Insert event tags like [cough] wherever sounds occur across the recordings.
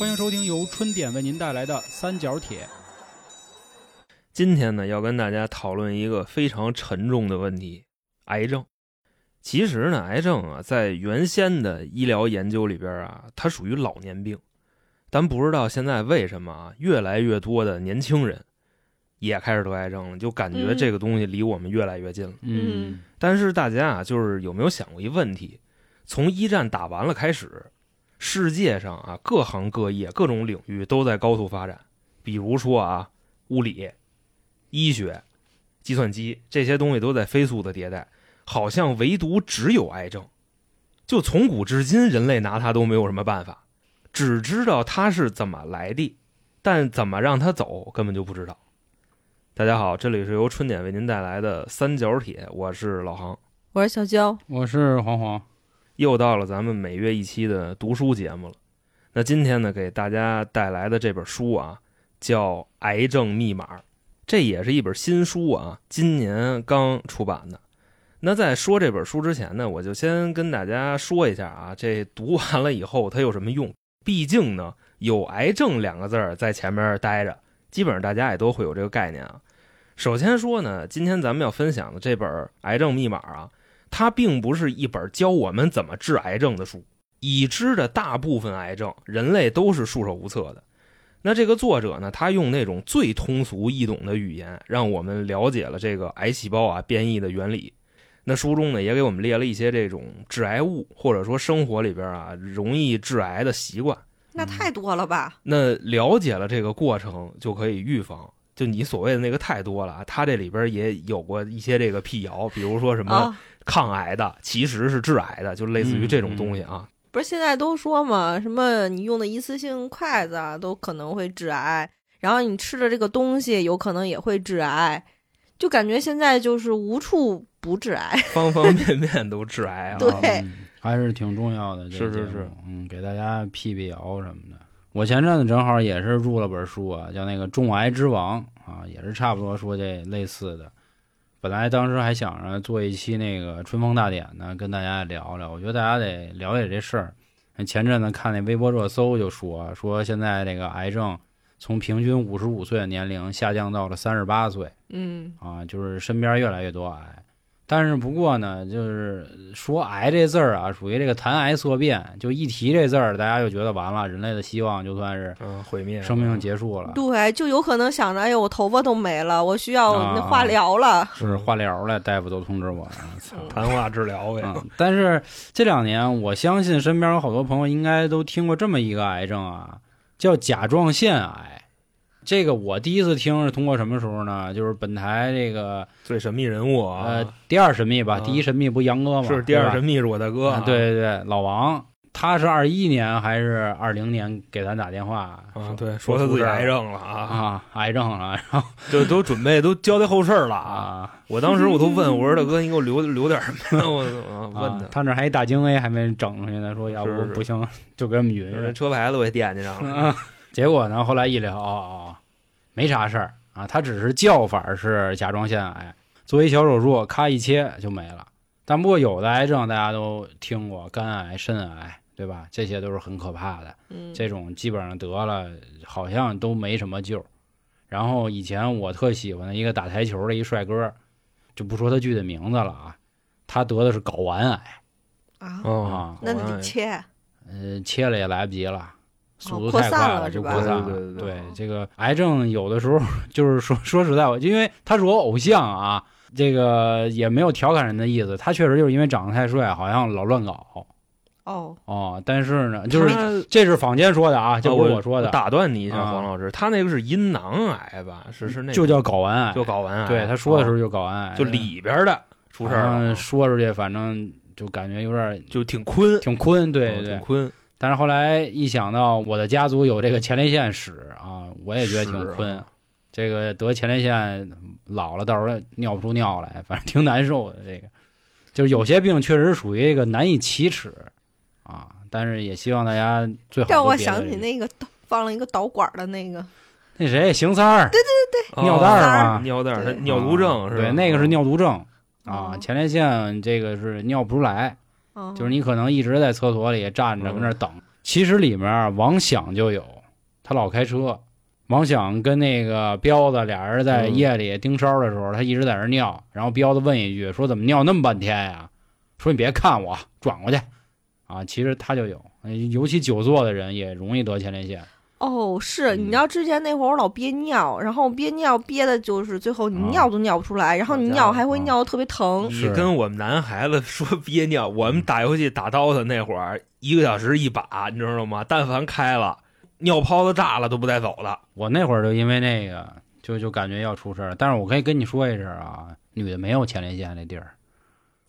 欢迎收听由春点为您带来的《三角铁》。今天呢，要跟大家讨论一个非常沉重的问题——癌症。其实呢，癌症啊，在原先的医疗研究里边啊，它属于老年病。咱不知道现在为什么啊，越来越多的年轻人也开始得癌症了，就感觉嗯这个东西离我们越来越近了。嗯但是大家啊，就是有没有想过一问题？从一战打完了开始，世界上啊各行各业、各种领域都在高速发展。比如说啊，物理、医学、计算机这些东西都在飞速的迭代，好像唯独只有癌症，就从古至今，人类拿它都没有什么办法，只知道它是怎么来的，但怎么让它走根本就不知道。大家好，这里是由春点为您带来的三角铁，我是老航。我是小娇，我是黄黄，又到了咱们每月一期的读书节目了。那今天呢，给大家带来的这本书啊，叫《癌症密码》，这也是一本新书啊，今年刚出版的。那在说这本书之前呢，我就先跟大家说一下啊，这读完了以后它有什么用？毕竟呢，有“癌症”两个字儿在前面待着，基本上大家也都会有这个概念啊。首先说呢，今天咱们要分享的这本《癌症密码》啊，它并不是一本教我们怎么治癌症的书。已知的大部分癌症，人类都是束手无策的。那这个作者呢，他用那种最通俗易懂的语言，让我们了解了这个癌细胞啊变异的原理。那书中呢，也给我们列了一些这种致癌物，或者说生活里边啊容易致癌的习惯。那太多了吧？那了解了这个过程，就可以预防。就你所谓的那个太多了啊，他这里边也有过一些这个辟谣，比如说什么啊，抗癌的其实是致癌的，就类似于这种东西啊。不是现在都说嘛，什么你用的一次性筷子啊，都可能会致癌，然后你吃的这个东西有可能也会致癌，就感觉现在就是无处不致癌。[laughs] 方方面面都致癌啊。对嗯还是挺重要的。这是是是，嗯，给大家辟辟谣什么的。我前阵子正好也是入了本书啊，叫那个《重癌之王》啊，也是差不多说这类似的。本来当时还想着做一期那个春风大典呢，跟大家聊聊。我觉得大家得了解这事儿。前阵子看那微博热搜就说说现在这个癌症从平均五十五岁的年龄下降到了三十八岁。嗯，啊，就是身边越来越多癌。但是不过呢，就是说癌这字儿啊，属于这个谈癌色变，就一提这字儿，大家就觉得完了，人类的希望就算是嗯，毁灭生命结束了，对，就有可能想着，哎呦，我头发都没了，我需要化疗了。是化疗了，大夫都通知我了。[laughs] 谈话治疗呗。嗯，但是这两年，我相信身边有好多朋友应该都听过这么一个癌症啊，叫甲状腺癌。这个我第一次听是通过什么时候呢？就是本台这个最神秘人物啊，呃第二神秘吧，啊第一神秘不杨哥吗？是第二神秘是我大哥对对对，老王，他是二一年还是二零年给咱打电话啊，对，说他自己癌症了啊，啊，癌症了，然后 [laughs] 就都准备都交代后事儿了啊。啊我当时我都问我说大哥，你给我留留点什么呀？[laughs] 我啊问他，啊他那还一大京 A 还没整出去呢，说要不不行就给我们匀匀。车牌子我也惦记上了。啊，[laughs] 结果呢，后来一聊，哦哦，没啥事儿啊，他只是叫法是甲状腺癌，做一小手术，咔一切就没了。但不过有的癌症大家都听过，肝癌、肾癌，对吧？这些都是很可怕的。嗯，这种基本上得了，好像都没什么救。然后以前我特喜欢的一个打台球的一帅哥，就不说他具体名字了啊，他得的是睾丸癌，啊，那好得切。呃，切了也来不及了，速度太快了，就扩散了。对对对对这个癌症有的时候 [laughs] 就是说说实在话，因为他是我偶像啊，这个也没有调侃人的意思，他确实就是因为长得太帅，好像老乱搞哦，哦。但是呢，就是这是坊间说的啊，这不是我我说的，打断你一下，啊黄老师，他那个是阴囊癌吧？是是那就叫睾丸癌，就睾丸癌。对他说的时候候就睾丸癌，就里边的出事儿了，说出去反正就感觉有点就挺坤，挺坤，对对。挺坤。但是后来一想到我的家族有这个前列腺史啊，我也觉得挺困啊。这个得前列腺老了，到时候尿不出尿来，反正挺难受的。这个。就是有些病确实属于一个难以启齿啊，但是也希望大家最好让我想起那个放了一个导管的那个，那谁邢三儿，尿哦袋儿嘛，尿袋儿，他尿毒症是吧？对，那个是尿毒症啊，哦。前列腺这个是尿不出来，嗯就是你可能一直在厕所里站着嗯跟那儿等，其实里面王想就有，他老开车。王想跟那个彪子俩人在嗯夜里盯梢的时候，他一直在那尿，然后彪子问一句说：“怎么尿那么半天呀？”说：“你别看我，转过去。”啊，其实他就有，呃尤其久坐的人也容易得前列腺。哦，是，嗯你知道之前那会儿我老憋尿，然后憋尿憋的就是最后你啊。尿都尿不出来，然后你尿还会啊。尿的特别疼。你跟我们男孩子说 [laughs] 憋尿，我们打游戏打刀的那会儿，一个小时一把，你知道吗？但凡开了，尿泡子炸了都不带走的。我那会儿就因为那个，就就感觉要出事儿，但是我可以跟你说一声啊，女的没有前列腺那地儿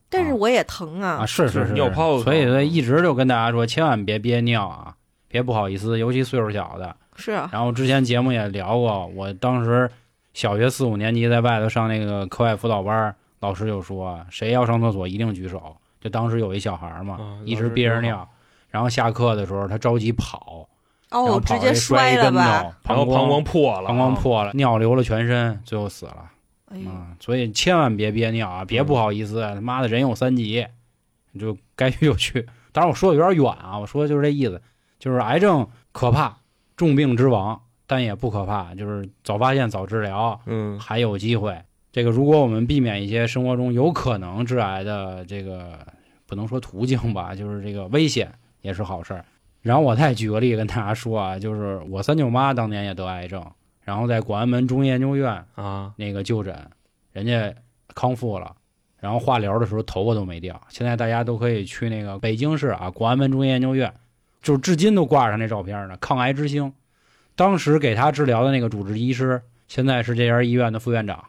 但是我也疼啊。啊，，是是是是，尿泡子所以说一直就跟大家说，千万别憋尿啊，别不好意思，尤其岁数小的。是啊，然后之前节目也聊过，我当时小学四五年级在外头上那个课外辅导班，老师就说谁要上厕所一定举手。就当时有一小孩嘛，啊一直憋着尿，然后下课的时候他着急跑，然后哦，直接摔一了吧？跟头，然后膀膀胱破了，膀胱。破了，尿流了全身，最后死了。哎呦，啊，所以千万别憋尿啊，别嗯不好意思，他妈的人有三急，你就该去就去。当然我说的有点远啊，我说的就是这意思，就是癌症可怕，重病之王，但也不可怕，就是早发现早治疗，嗯，还有机会。这个如果我们避免一些生活中有可能致癌的这个不能说途径吧，就是这个危险也是好事儿。然后我再举个例跟大家说啊，就是我三舅妈当年也得癌症，然后在广安门中医研究院啊，那个就诊，人家康复了，然后化疗的时候头发都没掉。现在大家都可以去那个北京市啊广安门中医研究院，就是至今都挂上那照片呢，抗癌之星。当时给他治疗的那个主治医师，现在是这家医院的副院长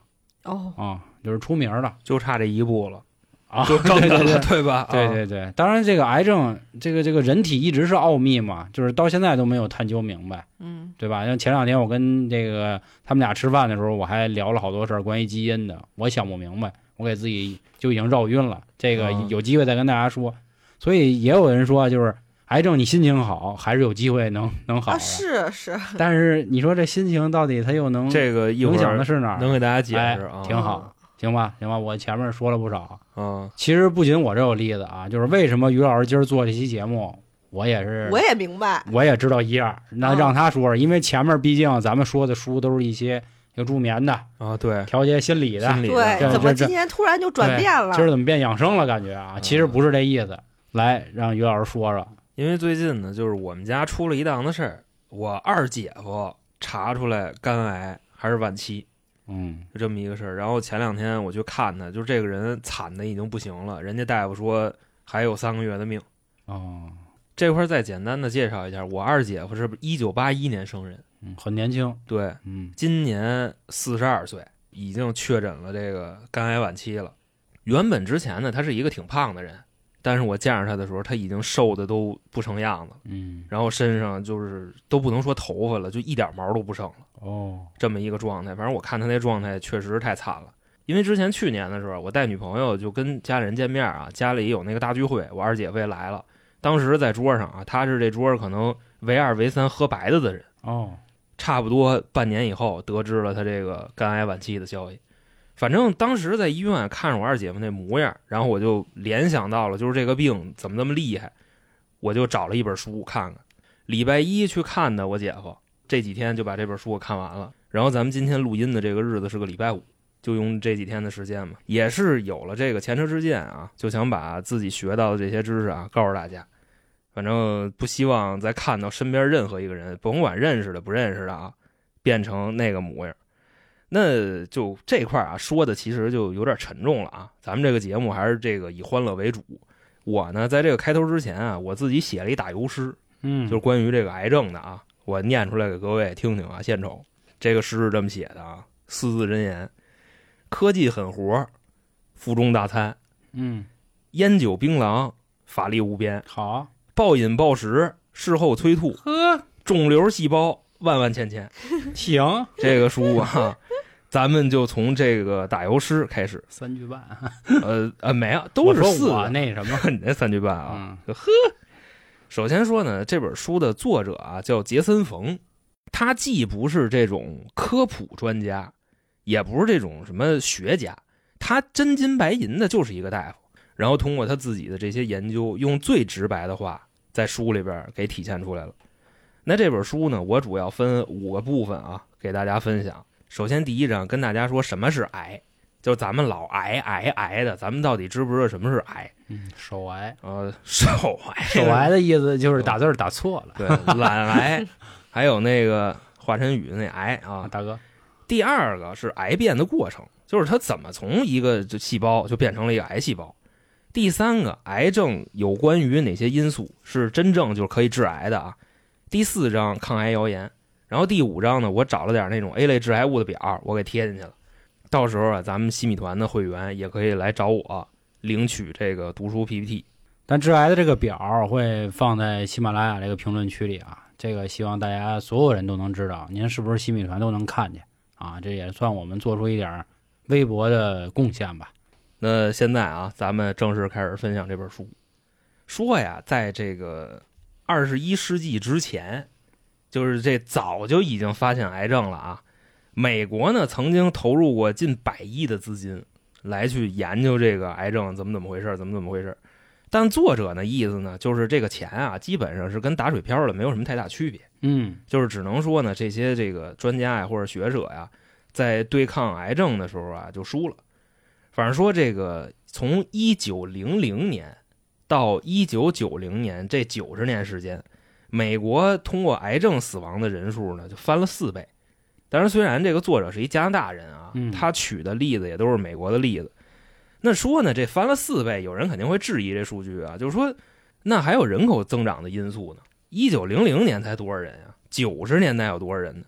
哦，啊，就是出名了就差这一步了，啊，就正的了，对对对。对吧？对啊对对，当然这个癌症，这个这个人体一直是奥秘嘛，就是到现在都没有探究明白。嗯，对吧？像前两天我跟这个他们俩吃饭的时候，我还聊了好多事儿关于基因的，我想不明白，我给自己就已经绕晕了。这个啊有机会再跟大家说。所以也有人说，就是癌症你心情好，还是有机会能能好啊，是是，但是你说这心情到底它又能这个影响的是哪儿？能给大家解哎释啊。挺好行吧，行吧，我前面说了不少。啊，其实不仅我这有例子啊，就是为什么于老师今儿做这期节目，我也是我也明白。我也知道一二，那啊让他说说，因为前面毕竟咱们说的书都是一些有助眠的、啊，对，调节心理的。心理的对，怎么今天突然就转变了？今儿怎么变养生了？感觉啊，其实不是这意思。来，让于老师说说。因为最近呢，就是我们家出了一档子事儿，我二姐夫查出来肝癌还是晚期，嗯就这么一个事儿。然后前两天我去看他，就这个人惨的已经不行了，人家大夫说还有三个月的命。哦，这块儿再简单的介绍一下，我二姐夫是一九八一年生人，嗯，很年轻。对，嗯今年四十二岁，已经确诊了这个肝癌晚期了。原本之前呢，他是一个挺胖的人，但是我见着他的时候，他已经瘦的都不成样子，嗯然后身上就是都不能说头发了，就一点毛都不剩了，哦这么一个状态。反正我看他那状态确实太惨了。因为之前去年的时候，我带女朋友就跟家里人见面啊，家里有那个大聚会，我二姐夫也来了。当时在桌上啊，他是这桌可能唯二唯三喝白的的人。哦，差不多半年以后得知了他这个肝癌晚期的消息。反正当时在医院看着我二姐夫那模样，然后我就联想到了，就是这个病怎么那么厉害，我就找了一本书看看。礼拜一去看的我姐夫，这几天就把这本书我看完了。然后咱们今天录音的这个日子是个礼拜五，就用这几天的时间嘛，也是有了这个前车之鉴啊，就想把自己学到的这些知识啊告诉大家。反正不希望再看到身边任何一个人，甭管认识的不认识的啊，变成那个模样。那就这块儿啊，说的其实就有点沉重了啊。咱们这个节目还是这个以欢乐为主。我呢，在这个开头之前啊，我自己写了一打油诗，嗯，就是关于这个癌症的啊，我念出来给各位听听啊。献丑，这个诗是这么写的啊，四字真言：科技狠活，腹中大餐，嗯烟酒槟榔，法力无边，好，暴饮暴食，事后催吐，呵，肿瘤细胞万万千千。[laughs] 行，这个书啊，咱们就从这个打油诗开始。三句半，[laughs] 呃呃，没有，都是四个。那什么，[laughs] 你那三句半啊，嗯首先说呢，这本书的作者啊叫杰森·冯，他既不是这种科普专家，也不是这种什么学家，他真金白银的就是一个大夫。然后通过他自己的这些研究，用最直白的话在书里边给体现出来了。那这本书呢，我主要分五个部分啊，给大家分享。首先，第一章跟大家说什么是癌，就咱们老癌癌癌的，咱们到底知不知道什么是癌？嗯，手癌，呃，手癌，手癌的意思就是打字打错了对，懒癌，还有那个华晨宇那癌啊，啊。大哥，第二个是癌变的过程，就是它怎么从一个这细胞就变成了一个癌细胞。第三个，癌症有关于哪些因素是真正就是可以致癌的啊？第四章抗癌谣言，然后第五章呢，我找了点那种 A 类致癌物的表，我给贴进去了。到时候啊，咱们西米团的会员也可以来找我领取这个读书 PPT。但致癌的这个表儿会放在喜马拉雅这个评论区里啊，这个希望大家所有人都能知道，您是不是新米团都能看见啊，这也算我们做出一点儿微薄的贡献吧。那现在啊，咱们正式开始分享这本书。说呀，在这个二十一世纪之前，就是这早就已经发现癌症了啊。美国呢，曾经投入过近百亿的资金来去研究这个癌症怎么怎么回事，怎么怎么回事。但作者呢意思呢，就是这个钱啊，基本上是跟打水漂了没有什么太大区别。嗯，就是只能说呢，这些这个专家呀或者学者呀，在对抗癌症的时候啊就输了。反正说这个从一九零零年到一九九零年这九十年时间，美国通过癌症死亡的人数呢就翻了四倍。当然，虽然这个作者是一加拿大人啊嗯，他取的例子也都是美国的例子。那说呢，这翻了四倍，有人肯定会质疑这数据啊，就是说，那还有人口增长的因素呢。一九零零年才多少人呀？九十年代有多少人呢？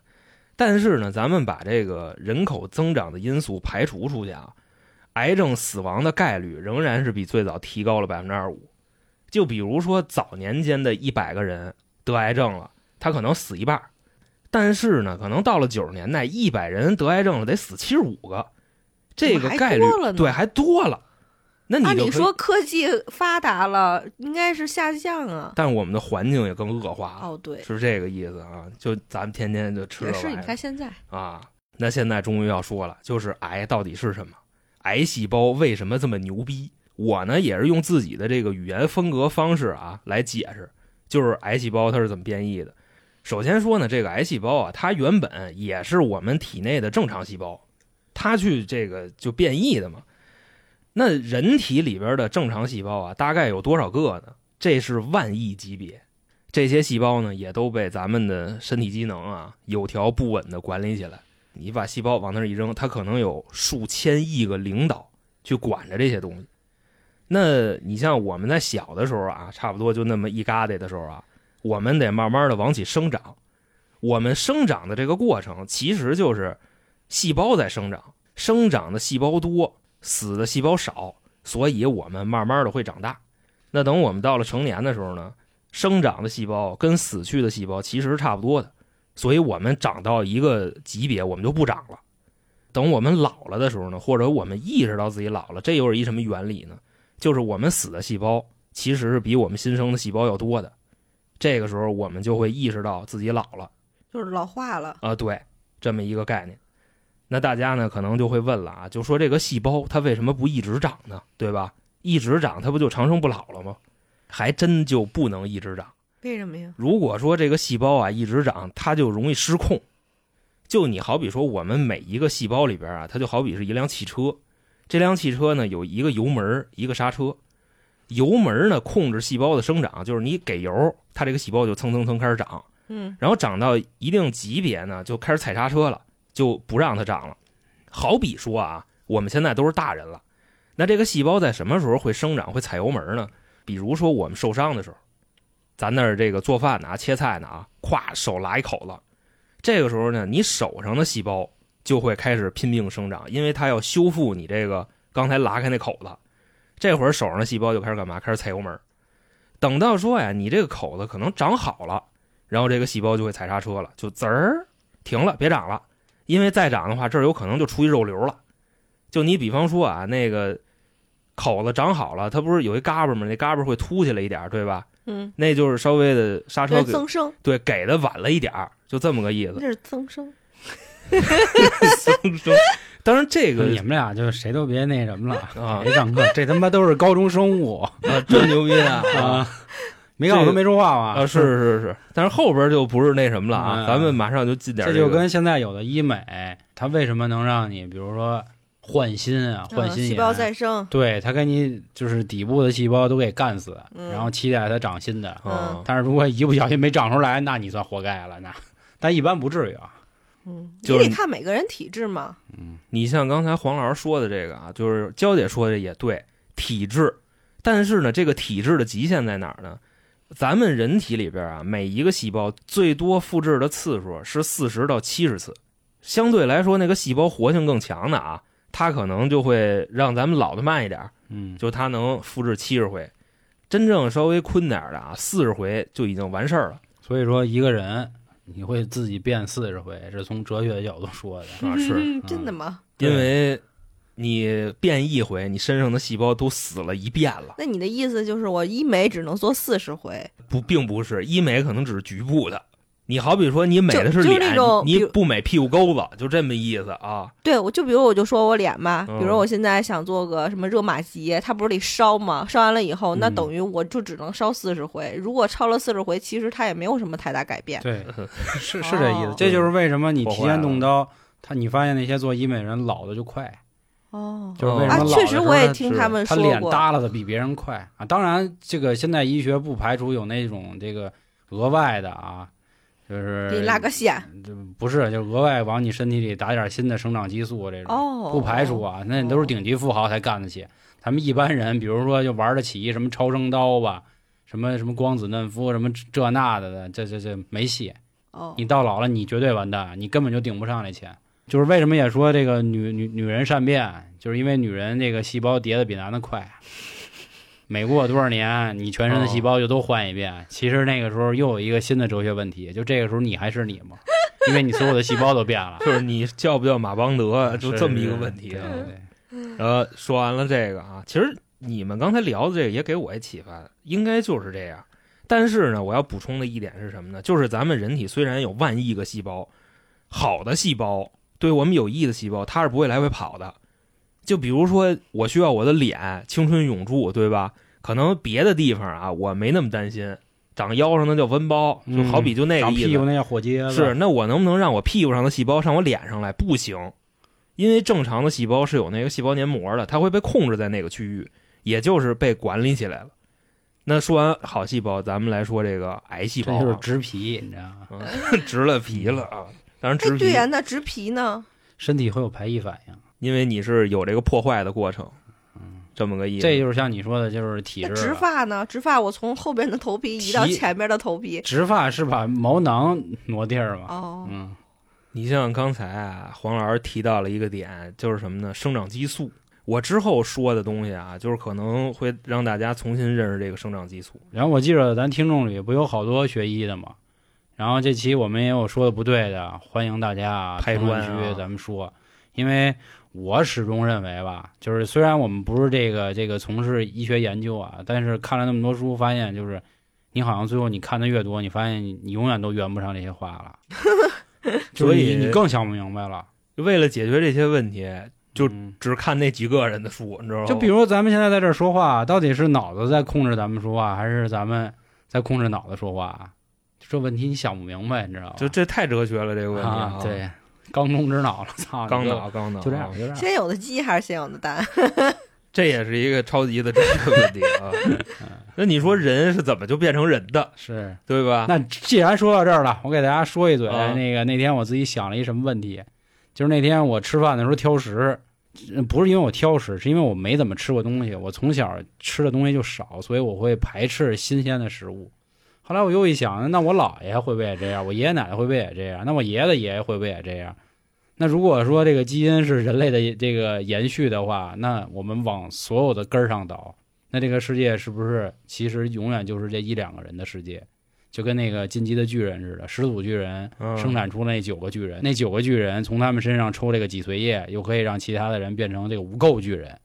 但是呢，咱们把这个人口增长的因素排除出去啊，癌症死亡的概率仍然是比最早提高了百分之二十五。就比如说早年间的一百个人得癌症了，他可能死一半儿，但是呢，可能到了九十年代，一百人得癌症了得死七十五个，这个概率对还多了。那你说科技发达了，应该是下降啊。但是我们的环境也更恶化了，哦，对，是这个意思啊。就咱们天天就吃你看现在，啊。那现在终于要说了，就是癌到底是什么？癌细胞为什么这么牛逼？我呢也是用自己的这个语言风格方式啊来解释，就是癌细胞它是怎么变异的。首先说呢，这个癌细胞啊，它原本也是我们体内的正常细胞，它去这个就变异的嘛。那人体里边的正常细胞啊，大概有多少个呢？这是万亿级别。这些细胞呢，也都被咱们的身体机能啊有条不紊的管理起来。你把细胞往那儿一扔，它可能有数千亿个领导去管着这些东西。那你像我们在小的时候啊，差不多就那么一疙瘩的时候啊，我们得慢慢的往起生长。我们生长的这个过程，其实就是细胞在生长，生长的细胞多，死的细胞少，所以我们慢慢的会长大。那等我们到了成年的时候呢，生长的细胞跟死去的细胞其实是差不多的，所以我们长到一个级别，我们就不长了。等我们老了的时候呢，或者我们意识到自己老了，这又是一什么原理呢？就是我们死的细胞其实是比我们新生的细胞要多的。这个时候，我们就会意识到自己老了。就是老化了。啊，对，这么一个概念。那大家呢可能就会问了啊，就说这个细胞它为什么不一直长呢？对吧？一直长它不就长生不老了吗？还真就不能一直长。为什么呀？如果说这个细胞啊一直长，它就容易失控。就你好比说我们每一个细胞里边啊，它就好比是一辆汽车，这辆汽车呢有一个油门，一个刹车。油门呢控制细胞的生长，就是你给油，它这个细胞就蹭蹭蹭开始长。嗯，然后长到一定级别呢，就开始踩刹车了，就不让它长了。好比说啊，我们现在都是大人了，那这个细胞在什么时候会生长、会踩油门呢？比如说我们受伤的时候，咱那儿这个做饭呢、切菜呢啊，咵手拉一口子，这个时候呢，你手上的细胞就会开始拼命生长，因为它要修复你这个刚才拉开那口子。这会儿手上的细胞就开始干嘛？开始踩油门。等到说呀，你这个口子可能长好了。然后这个细胞就会踩刹车了，就滋儿停了，别长了，因为再长的话，这儿有可能就出一肉瘤了。就你比方说啊，那个口子长好了，它不是有一嘎巴吗？那嘎巴会凸起来一点，对吧？嗯，那就是稍微的刹车给增生，对给的晚了一点，就这么个意思这。是增生。[laughs] 当然这个你们俩就谁都别那什么了，啊别上课，这他妈都是高中生物啊真牛逼啊！[laughs] 啊！没看我都没说话吧。啊，是是是，但是后边就不是那什么了啊，嗯咱们马上就进点这就跟现在有的医美，它为什么能让你，比如说换心啊，换心眼，嗯细胞再生，对，它给你就是底部的细胞都给干死，嗯然后期待它长新的。啊，但是如果一不小心没长出来，那你算活该了。那但一般不至于啊。嗯，就得看每个人体质嘛。嗯，你像刚才黄老师说的这个啊，就是娇姐说的也对，体质。但是呢，这个体质的极限在哪儿呢？咱们人体里边啊，每一个细胞最多复制的次数是四十到七十次，相对来说，那个细胞活性更强的啊，它可能就会让咱们老的慢一点，嗯，就它能复制七十回。真正稍微困点的啊，四十回就已经完事儿了所以说一个人你会自己变四十回，是从哲学角度说的。啊，是嗯真的吗？因为你变一回，你身上的细胞都死了一遍了。那你的意思就是我医美只能做四十回？不，并不是医美，可能只是局部的。你好比说，你美的是就就脸，那种你不美屁股沟子，就这么意思啊。对，我就比如我就说我脸吧，嗯比如我现在想做个什么热玛吉，它不是得烧吗？烧完了以后，那嗯等于我就只能烧四十回。如果超了四十回，其实它也没有什么太大改变。对，[laughs] 是是这意思哦。这就是为什么你提前动刀，他你发现那些做医美人老的就快，哦就是为什啊么，确实我也他听他们说过。脸耷拉的比别人快啊。当然，这个现代医学不排除有那种这个额外的啊，就是给你拉个线这不是，就额外往你身体里打点新的生长激素这种，哦，不排除啊。那都是顶级富豪才干得起，咱们一般人，比如说就玩得起什么超声刀吧，什么什么光子嫩肤，什么这那的的，这这这没戏。哦，你到老了，你绝对完蛋，你根本就顶不上这钱。就是为什么也说这个女女女人善变，就是因为女人这个细胞叠的比男的快。每过多少年，你全身的细胞就都换一遍。其实那个时候又有一个新的哲学问题，就这个时候你还是你吗？因为你所有的细胞都变了，就是你叫不叫马邦德，就这么一个问题对啊。对对然后说完了这个啊，其实你们刚才聊的这个也给我一启发，应该就是这样。但是呢，我要补充的一点是什么呢？就是咱们人体虽然有万亿个细胞，好的细胞对我们有益的细胞，它是不会来回跑的。就比如说，我需要我的脸青春永驻，对吧？可能别的地方啊，我没那么担心。长腰上那叫纹包，就好比就那个意思。长屁股那叫火疖子，是，那我能不能让我屁股上的细胞上我脸上来？不行，因为正常的细胞是有那个细胞黏膜的，它会被控制在那个区域，也就是被管理起来了。那说完好细胞，咱们来说这个癌细胞、这就是啊，植皮，你知道吗？嗯 [laughs] 植了皮了啊！当然植哎，皮，对呀，那植皮呢？身体会有排异反应，因为你是有这个破坏的过程，嗯这么个意思。这就是像你说的，就是体那植。发呢？植发我从后边的头皮移到皮前面的头皮。植发是把毛囊挪地儿嘛？哦，嗯，你像刚才啊，黄老师提到了一个点，就是什么呢？生长激素。我之后说的东西啊，就是可能会让大家重新认识这个生长激素。然后我记着咱听众里不有好多学医的嘛，然后这期我们也有说的不对的，欢迎大家啊拍评论区咱们说，因为我始终认为吧，就是虽然我们不是这个这个从事医学研究啊，但是看了那么多书，发现就是你好像最后你看的越多，你发现你你永远都圆不上这些话了，[laughs] 所以你你更想不明白了，为了解决这些问题，就嗯只看那几个人的书，你知道吗？就比如咱们现在在这儿说话，到底是脑子在控制咱们说话，还是咱们在控制脑子说话？这问题你想不明白，你知道吗？就这太哲学了，这个问题啊，，对，缸中之脑了，操，刚你脑刚脑，就这样，啊就这样。先有的鸡还是先有的蛋？[laughs] 这也是一个超级的哲学问题啊。[laughs] 那你说人是怎么就变成人的，是，对吧？那既然说到这儿了，我给大家说一嘴。啊那个那天我自己想了一什么问题，就是那天我吃饭的时候挑食，呃不是因为我挑食，是因为我没怎么吃过东西，我从小吃的东西就少，所以我会排斥新鲜的食物。后来我又一想，那我姥爷会不会也这样？我爷爷奶奶会不会也这样？那我爷爷的爷爷会不会也这样？那如果说这个基因是人类的这个延续的话，那我们往所有的根儿上倒，那这个世界是不是其实永远就是这一两个人的世界？就跟那个进击的巨人似的，始祖巨人嗯生产出那九个巨人，那九个巨人从他们身上抽这个脊髓液，又可以让其他的人变成这个无垢巨人。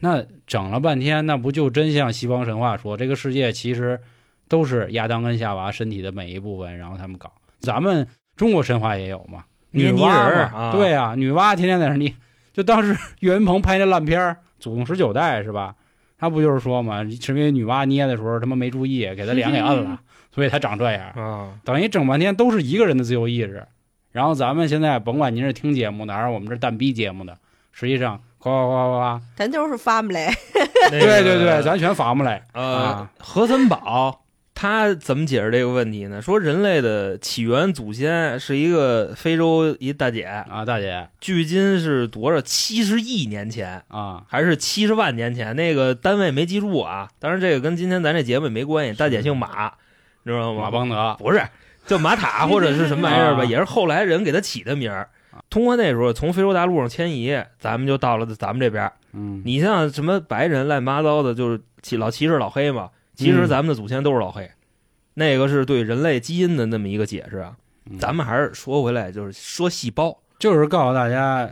那整了半天，那不就真像西方神话说，这个世界其实都是亚当跟夏娃身体的每一部分，然后他们搞。咱们中国神话也有嘛，女捏泥娲人儿啊对啊，女娲天天在那儿捏，就当时 [laughs] 岳云鹏拍那烂片儿《祖宗十九代》是吧？他不就是说嘛，是因为女娲捏的时候他妈没注意，给他脸给摁了，[laughs] 所以他长这样。啊，等于整半天都是一个人的自由意志。然后咱们现在甭管您是听节目的还是我们这蛋逼节目的，实际上呱呱呱呱呱，咱就是 family，那对对对，咱全发不来呃啊，何森堡他怎么解释这个问题呢？说人类的起源祖先是一个非洲一大姐，啊，大姐距今是多少？七十亿年前。啊，还是七十万年前，那个单位没记住啊。当然，这个跟今天咱这节目也没关系。大姐姓马，你知道吗？马邦德不是，叫马塔 [laughs] 或者是什么玩意儿吧，啊也是后来人给他起的名儿。通过那时候从非洲大陆上迁移，咱们就到了咱们这边儿。嗯，你像什么白人乱七八糟的，就是歧老歧视老黑嘛。其实嗯咱们的祖先都是老黑，那个是对人类基因的那么一个解释啊。嗯咱们还是说回来，就是说细胞就是告诉大家，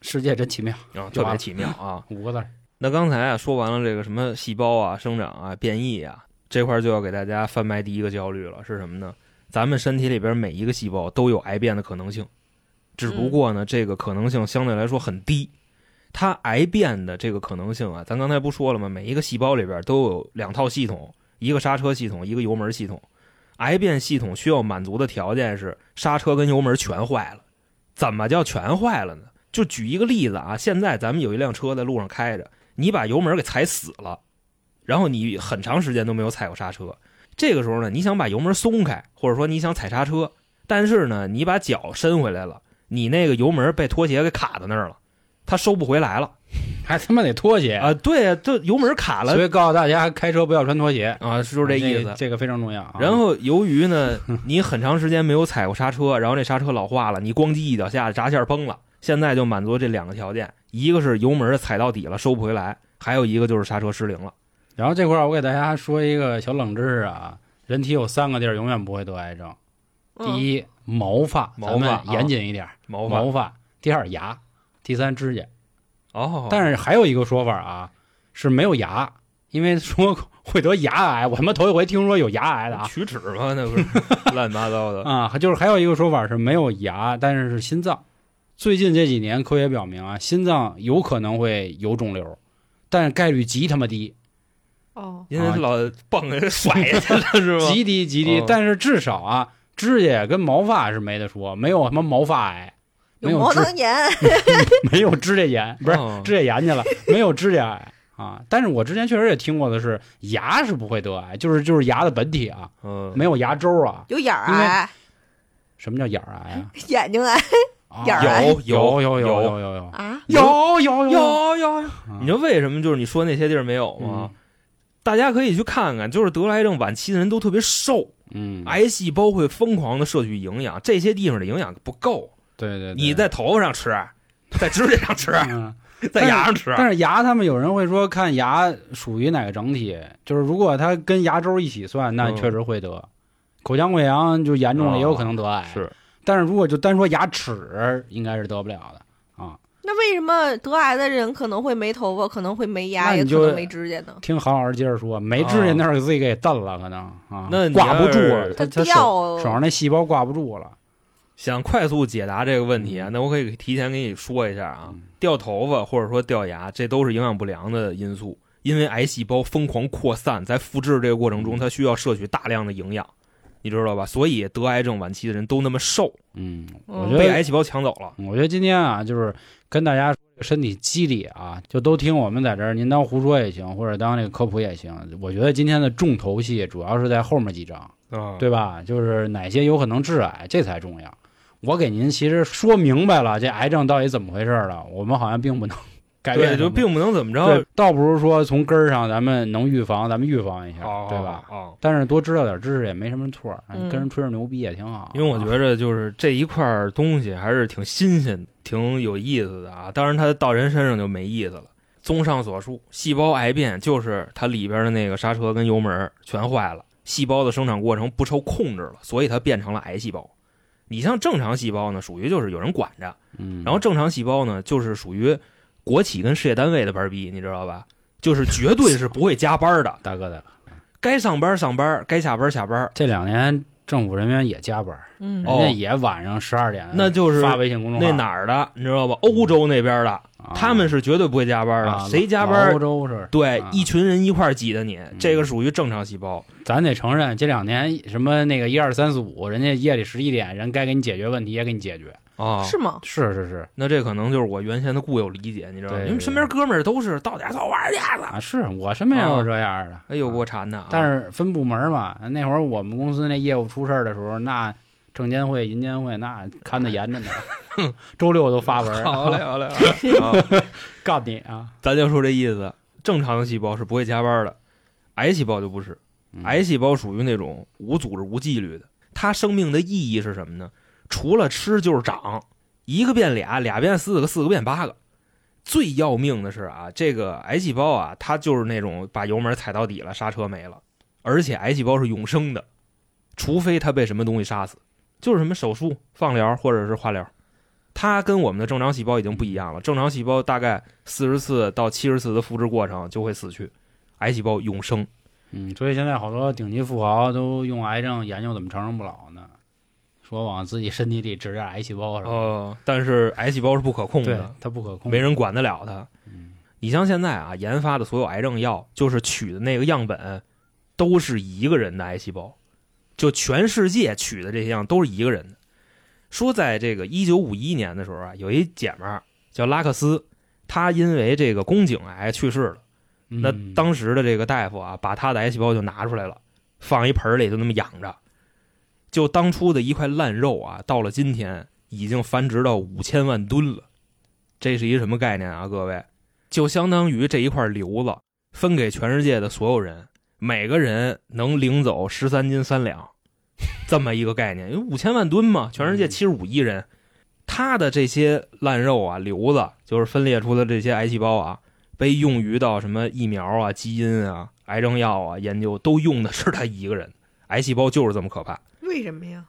世界真奇妙，特别奇妙啊。[laughs] 五个字。那刚才啊说完了这个什么细胞啊、生长啊、变异啊这块，就要给大家贩卖第一个焦虑了，是什么呢？咱们身体里边每一个细胞都有癌变的可能性，只不过呢，这个可能性相对来说很低。它癌变的这个可能性啊，咱刚才不说了吗？每一个细胞里边都有两套系统，一个刹车系统，一个油门系统。癌变系统需要满足的条件是刹车跟油门全坏了。怎么叫全坏了呢？就举一个例子啊，现在咱们有一辆车在路上开着，你把油门给踩死了，然后你很长时间都没有踩过刹车。这个时候呢，你想把油门松开，或者说你想踩刹车，但是呢，你把脚伸回来了，你那个油门被拖鞋给卡在那儿了，它收不回来了 [laughs] 还他妈得拖鞋啊！对啊，这油门卡了所以告诉大家，开车不要穿拖鞋，啊，就是这意思。这个非常重要啊。然后由于呢，[laughs] 你很长时间没有踩过刹车，然后这刹车老化了，你咣叽一脚下闸线崩了。现在就满足这两个条件，一个是油门踩到底了收不回来，还有一个就是刹车失灵了。然后这块儿我给大家说一个小冷知识啊，人体有三个地儿永远不会得癌症，第嗯一毛发，毛发咱们严谨一点，毛发毛发；第二牙，第三指甲。哦，但是还有一个说法啊，是没有牙，因为说会得牙癌，我他妈头一回听说有牙癌的啊。龋齿吗？那不是乱七八糟的。[laughs] 啊，就是还有一个说法是没有牙，但是是心脏。最近这几年科学表明啊，心脏有可能会有肿瘤，但是概率极他妈低，哦，因为老蹦人甩下去了是吗？极低极低。哦但是至少啊，指甲跟毛发是没得说，没有什么毛发癌，没有毛囊炎，[laughs] 没有指甲炎，不是指甲炎去了，没有指甲癌啊！但是我之前确实也听过的是，牙是不会得癌，就是就是牙的本体啊，嗯，没有牙周啊，有眼癌，什么叫眼癌啊？眼睛癌，有癌，有有有有有有啊，有有有有！你说为什么？就是你说那些地儿没有吗？大家可以去看看，就是得了癌症晚期的人都特别瘦，嗯，癌细胞会疯狂的摄取营养，这些地方的营养不够。对对，你在头发上吃，[laughs] 在指甲上吃，嗯 [laughs] 在牙上吃。但是牙，他们有人会说看牙属于哪个整体，就是如果它跟牙周一起算，那嗯确实会得。口腔溃疡就严重了，哦也有可能得癌。是，但是如果就单说牙齿，应该是得不了的啊。那为什么得癌的人可能会没头发，可能会没牙，也可能没指甲呢？听郝老师接着说，没指甲那儿给自己给蹬了，可能啊，那挂不住要了，他他手掉手上那细胞挂不住了。想快速解答这个问题啊，那我可以提前给你说一下啊嗯，掉头发或者说掉牙，这都是营养不良的因素。因为癌细胞疯狂扩散，在复制这个过程中，它需要摄取大量的营养，你知道吧？所以得癌症晚期的人都那么瘦，嗯，嗯我觉得被癌细胞抢走了。我觉得今天啊，就是跟大家身体机理啊，就都听我们在这儿，您当胡说也行，或者当这个科普也行。我觉得今天的重头戏主要是在后面几章，啊，对吧？就是哪些有可能致癌，这才重要。我给您其实说明白了，这癌症到底怎么回事了，我们好像并不能改变就并不能怎么着对，，倒不如说从根儿上咱们能预防，咱们预防一下，哦对吧？哦，但是多知道点知识也没什么错，嗯跟人吹着牛逼也挺好。因为我觉着就是这一块儿东西还是挺新鲜、挺有意思的啊。当然，它到人身上就没意思了。综上所述，细胞癌变就是它里边的那个刹车跟油门全坏了，细胞的生产过程不受控制了，所以它变成了癌细胞。你像正常细胞呢，属于就是有人管着，嗯，然后正常细胞呢，就是属于国企跟事业单位的班儿逼，你知道吧？就是绝对是不会加班的，[laughs] 大哥的，该上班上班，该下班下班。这两年政府人员也加班，嗯哦人家也晚上十二点，那就是发微信公众号那哪儿的，你知道吧？欧洲那边的，啊他们是绝对不会加班的，啊谁加班欧洲是对、啊一群人一块儿挤的你，嗯这个属于正常细胞。咱得承认，这两年什么那个一二三四五，人家夜里十一点，人该给你解决问题也给你解决。啊，是吗？是是是那这可能就是我原先的固有理解，你知道吗？对你们身边哥们儿都是到点儿早玩去了，啊，是我身边也有这样的。哎呦，给我啊馋的啊！但是分部门嘛，那会儿我们公司那业务出事儿的时候，那证监会、银监会那看得严着呢，[laughs] 周六都发文，[laughs] 好嘞，好嘞，好嘞 [laughs] 啊干你啊！咱就说这意思。正常的细胞是不会加班的，癌细胞就不是。嗯癌细胞属于那种无组织、无纪律的。它生命的意义是什么呢？除了吃就是长，一个变俩，俩变四个，四个变八个。最要命的是啊，这个癌细胞啊，它就是那种把油门踩到底了，刹车没了，而且癌细胞是永生的，除非它被什么东西杀死，就是什么手术、放疗或者是化疗。它跟我们的正常细胞已经不一样了，正常细胞大概四十次到七十次的复制过程就会死去，癌细胞永生。嗯，所以现在好多顶级富豪都用癌症研究怎么长生不老呢，说往自己身体里植点癌细胞什么的。呃，但是癌细胞是不可控的，，它不可控，没人管得了它。嗯你像现在啊，研发的所有癌症药，就是取的那个样本，都是一个人的癌细胞，就全世界取的这些样都是一个人的。说在这个一九五一年的时候啊，有一姐们儿叫拉克斯，她因为这个宫颈癌去世了。那嗯当时的这个大夫啊，把她的癌细胞就拿出来了，放一盆里就那么养着。就当初的一块烂肉啊，到了今天已经繁殖到五千万吨了。这是一什么概念啊，各位？就相当于这一块瘤子分给全世界的所有人，每个人能领走十三斤三两，[laughs] 这么一个概念。因为五千万吨嘛，全世界七十五亿人，他的这些烂肉啊、瘤子，就是分裂出的这些癌细胞啊，被用于到什么疫苗啊、基因啊、癌症药啊研究，都用的是他一个人。癌细胞就是这么可怕。为什么呀？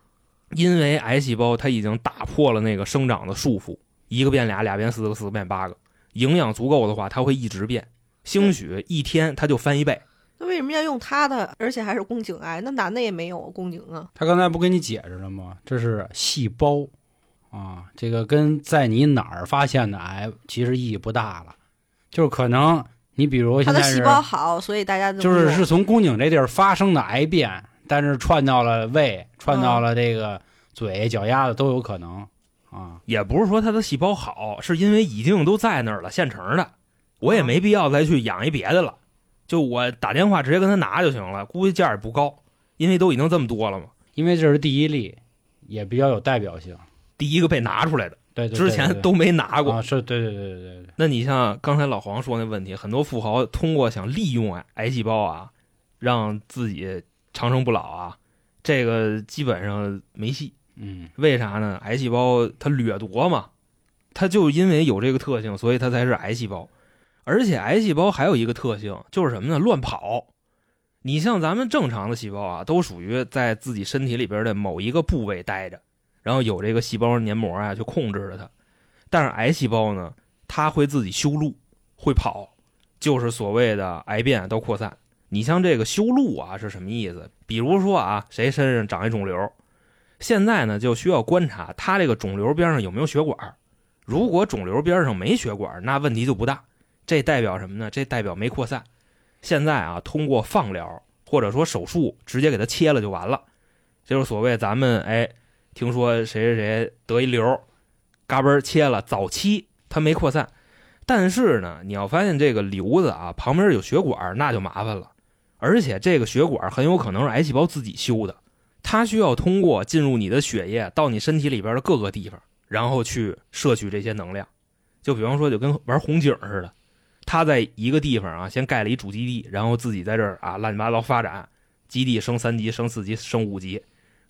因为癌细胞它已经打破了那个生长的束缚，一个变俩，俩变四个，四个变八个。营养足够的话，它会一直变，兴许一天它就翻一倍。那为什么要用他的？而且还是宫颈癌？那男的也没有啊，宫颈啊。他刚才不跟你解释了吗？这是细胞啊，这个跟在你哪儿发现的癌其实意义不大了，就是可能你比如现在他的细胞好，所以大家就是是从宫颈这地儿发生的癌变，但是串到了胃，串到了这个嘴、脚丫子都有可能啊。也不是说他的细胞好，是因为已经都在那儿了，现成的，我也没必要再去养一别的了。就我打电话直接跟他拿就行了，估计价儿也不高，因为都已经这么多了嘛。因为这是第一例，也比较有代表性。第一个被拿出来的，对对对之前都没拿过。啊，是对对对对对对，那你像刚才老黄说那问题，很多富豪通过想利用癌癌细胞啊，让自己长生不老啊，这个基本上没戏。嗯为啥呢？癌细胞它掠夺嘛，它就因为有这个特性，所以它才是癌细胞。而且癌细胞还有一个特性，就是什么呢？乱跑。你像咱们正常的细胞啊，都属于在自己身体里边的某一个部位待着，然后有这个细胞黏膜啊去控制着它。但是癌细胞呢，它会自己修路，会跑，就是所谓的癌变到扩散。你像这个修路啊是什么意思？比如说啊，谁身上长一肿瘤，现在呢就需要观察它这个肿瘤边上有没有血管。如果肿瘤边上没血管，那问题就不大。这代表什么呢？这代表没扩散。现在啊，通过放疗或者说手术，直接给它切了就完了。就是所谓咱们哎，听说谁谁谁得一瘤，嘎嘣切了，早期它没扩散。但是呢，你要发现这个瘤子啊旁边有血管，那就麻烦了。而且这个血管很有可能是癌细胞自己修的，它需要通过进入你的血液到你身体里边的各个地方，然后去摄取这些能量。就比方说，就跟玩红警似的，他在一个地方啊，先盖了一主基地，然后自己在这儿啊乱七八糟发展，基地升三级、升四级、升五级，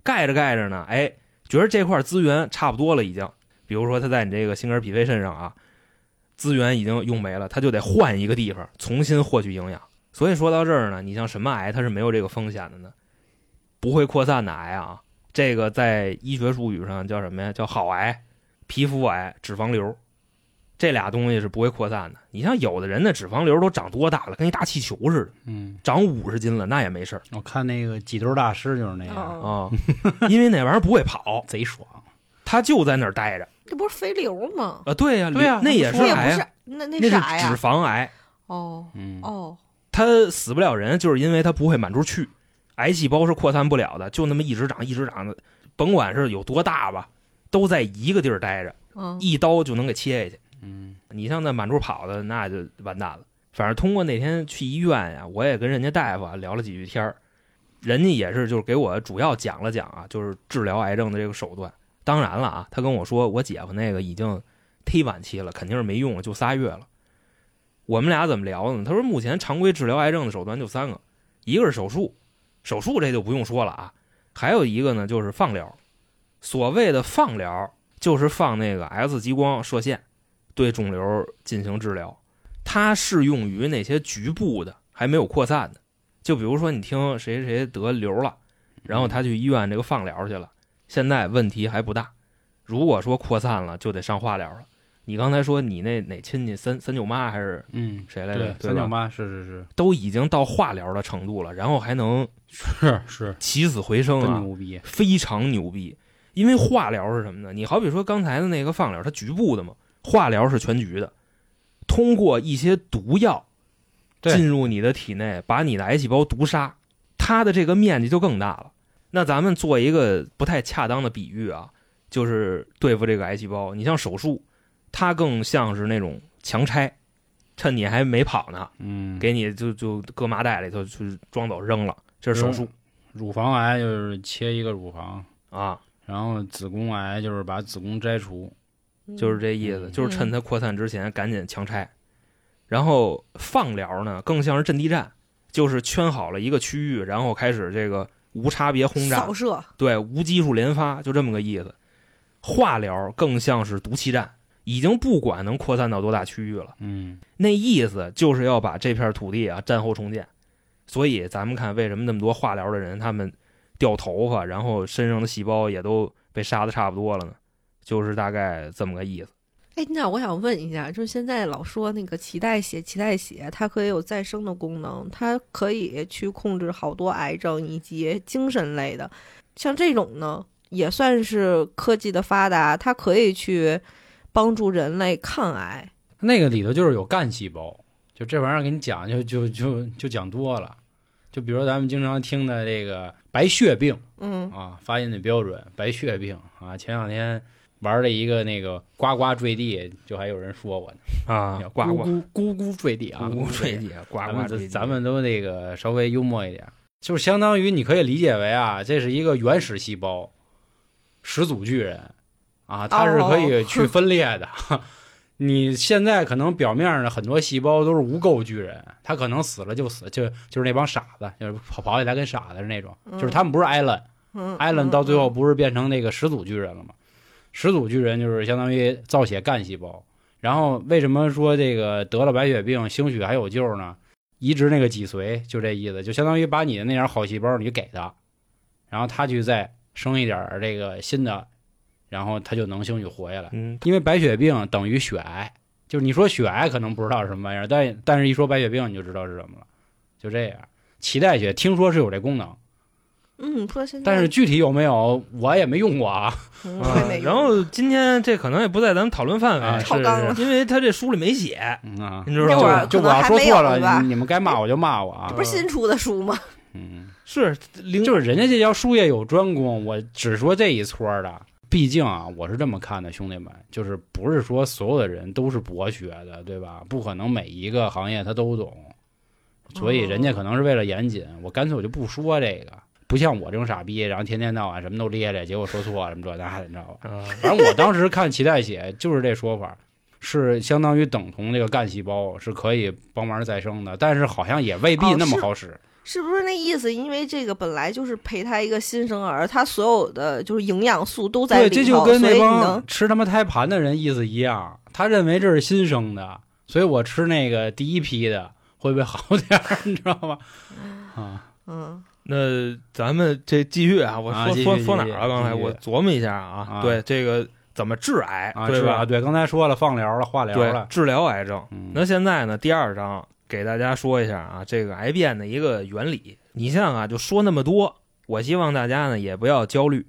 盖着盖着呢，哎，觉得这块资源差不多了，已经。比如说他在你这个心肝脾肺肾上啊，资源已经用没了，他就得换一个地方重新获取营养。所以说到这儿呢，你像什么癌它是没有这个风险的呢？不会扩散的癌啊，这个在医学术语上叫什么呀？叫好癌、皮肤癌、脂肪瘤，这俩东西是不会扩散的。你像有的人的脂肪瘤都长多大了，跟一大气球似的，嗯，长五十斤了那也没事儿我看那个挤兑大师就是那样，哦，啊，因为那玩意儿不会跑，[laughs] 贼爽。他就在那儿待着。这不是肥瘤吗？啊，对呀、对呀那也是这也不癌那那那是脂？肪癌。哦嗯，哦，他死不了人，就是因为他不会满处去，癌细胞是扩散不了的，就那么一直长一直长的，甭管是有多大吧，都在一个地儿待着，嗯一刀就能给切下去。嗯你像那满处跑的，那就完蛋了。反正通过那天去医院呀，我也跟人家大夫聊了几句天儿，人家也是就是给我主要讲了讲啊，就是治疗癌症的这个手段。当然了啊，他跟我说我姐夫那个已经忒晚期了，肯定是没用了，就仨月了。我们俩怎么聊呢？他说目前常规治疗癌症的手段就三个，一个是手术，手术这就不用说了啊，还有一个呢就是放疗。所谓的放疗就是放那个 X 激光射线，对肿瘤进行治疗。它适用于那些局部的还没有扩散的，就比如说你听谁谁得瘤了，然后他去医院这个放疗去了，现在问题还不大。如果说扩散了，就得上化疗了。你刚才说你那哪亲戚三三舅妈还是嗯，谁来着？三舅妈是是是都已经到化疗的程度了，然后还能是是，起死回生牛逼，非常牛逼。因为化疗是什么呢？你好比说刚才的那个放疗，它局部的嘛，化疗是全局的，通过一些毒药进入你的体内，把你的癌细胞毒杀，它的这个面积就更大了。那咱们做一个不太恰当的比喻啊，就是对付这个癌细胞，你像手术，它更像是那种强拆，趁你还没跑呢，嗯，给你就就搁麻袋里头去装走扔了，这是手术乳房癌就是切一个乳房，啊。然后子宫癌就是把子宫摘除，就是这意思，嗯就是趁它扩散之前赶紧强拆。然后放疗呢，更像是阵地战，就是圈好了一个区域，然后开始这个无差别轰炸扫，射，对，无基数连发，就这么个意思。化疗更像是毒气战，已经不管能扩散到多大区域了，嗯那意思就是要把这片土地啊战后重建。所以咱们看为什么那么多化疗的人，他们掉头发，然后身上的细胞也都被杀的差不多了呢，就是大概这么个意思。哎，那我想问一下，就是现在老说那个脐带血，脐带血它可以有再生的功能，它可以去控制好多癌症以及精神类的，像这种呢，也算是科技的发达，它可以去帮助人类抗癌。那个里头就是有干细胞，就这玩意儿给你讲就就就就讲多了，就比如咱们经常听的这个白血病嗯啊，发音的标准，白血病啊，前两天玩了一个那个呱呱坠地，就还有人说我呢，啊 [laughs] 叫，呱呱咕咕坠地啊，咕咕坠地，呱呱坠地，们咱们都那个稍微幽默一点，就是相当于你可以理解为啊，这是一个原始细胞，始祖巨人啊，它是可以去分裂的。[laughs] 你现在可能表面上的很多细胞都是无垢巨人，他可能死了就死，就就是那帮傻子，就是跑跑起来跟傻子是那种，就是他们不是艾伦，嗯，艾伦到最后不是变成那个始祖巨人了吗？始祖巨人就是相当于造血干细胞。然后为什么说这个得了白血病兴许还有救呢？移植那个脊髓就这意思，就相当于把你的那点好细胞你给他，然后他去再生一点儿这个新的，然后他就能兴许活下来。嗯，因为白血病等于血癌，就是你说血癌可能不知道是什么玩意儿，但但是一说白血病你就知道是什么了，就这样。脐带血听说是有这功能，嗯，说现在，但是具体有没有我也没用过啊。然后今天这可能也不在咱们讨论范围，啊超纲了因为他这书里没写，嗯啊，你知道吗？就我要说错了，你你们该骂我就骂我啊这。不是新出的书吗？嗯，是就是人家这叫术业有专攻，我只说这一撮的。毕竟啊，我是这么看的，兄弟们，就是不是说所有的人都是博学的，对吧？不可能每一个行业他都懂，所以人家可能是为了严谨，我干脆我就不说这个。不像我这种傻逼，然后天天到晚什么都咧咧，结果说错什么这那的，你知道吧？啊，反正我当时看脐带血就是这说法，是相当于等同这个干细胞是可以帮忙再生的，但是好像也未必哦那么好使。是不是那意思？因为这个本来就是胚胎一个新生儿，他所有的就是营养素都在对，里头，这就跟那帮吃他妈胎盘的人意思一样，他认为这是新生的，所以我吃那个第一批的会不会好点儿？你知道吗？啊，嗯那咱们这继续啊，我啊说说说哪儿了？刚才我琢磨一下啊，啊对这个怎么治癌，啊，对吧？是对，刚才说了放疗了，化疗对，了，治疗癌症。嗯，那现在呢，第二章给大家说一下啊，这个癌变的一个原理。你像啊，就说那么多，我希望大家呢也不要焦虑，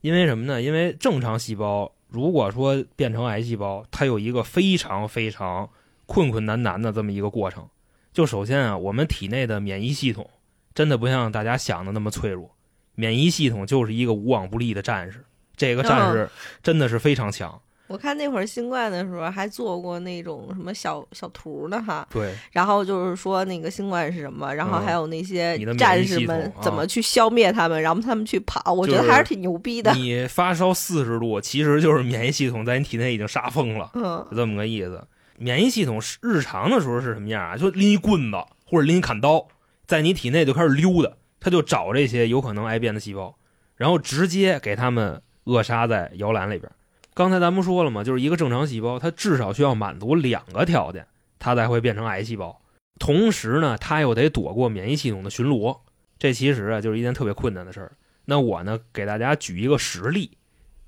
因为什么呢？因为正常细胞如果说变成癌细胞，它有一个非常非常困困难难的这么一个过程。就首先啊，我们体内的免疫系统真的不像大家想的那么脆弱，免疫系统就是一个无往不利的战士。这个战士真的是非常强。我看那会儿新冠的时候还做过那种什么小小图呢哈，对，然后就是说那个新冠是什么，然后还有那些战士们啊怎么去消灭他们，然后他们去跑，我觉得还是挺牛逼的。你发烧四十度，其实就是免疫系统在你体内已经杀疯了，嗯就这么个意思。免疫系统是日常的时候是什么样啊？就拎一棍子或者拎一砍刀，在你体内就开始溜达，他就找这些有可能癌变的细胞，然后直接给他们扼杀在摇篮里边。刚才咱们说了嘛，就是一个正常细胞，它至少需要满足两个条件，它才会变成癌细胞。同时呢，它又得躲过免疫系统的巡逻，这其实啊就是一件特别困难的事儿。那我呢，给大家举一个实例，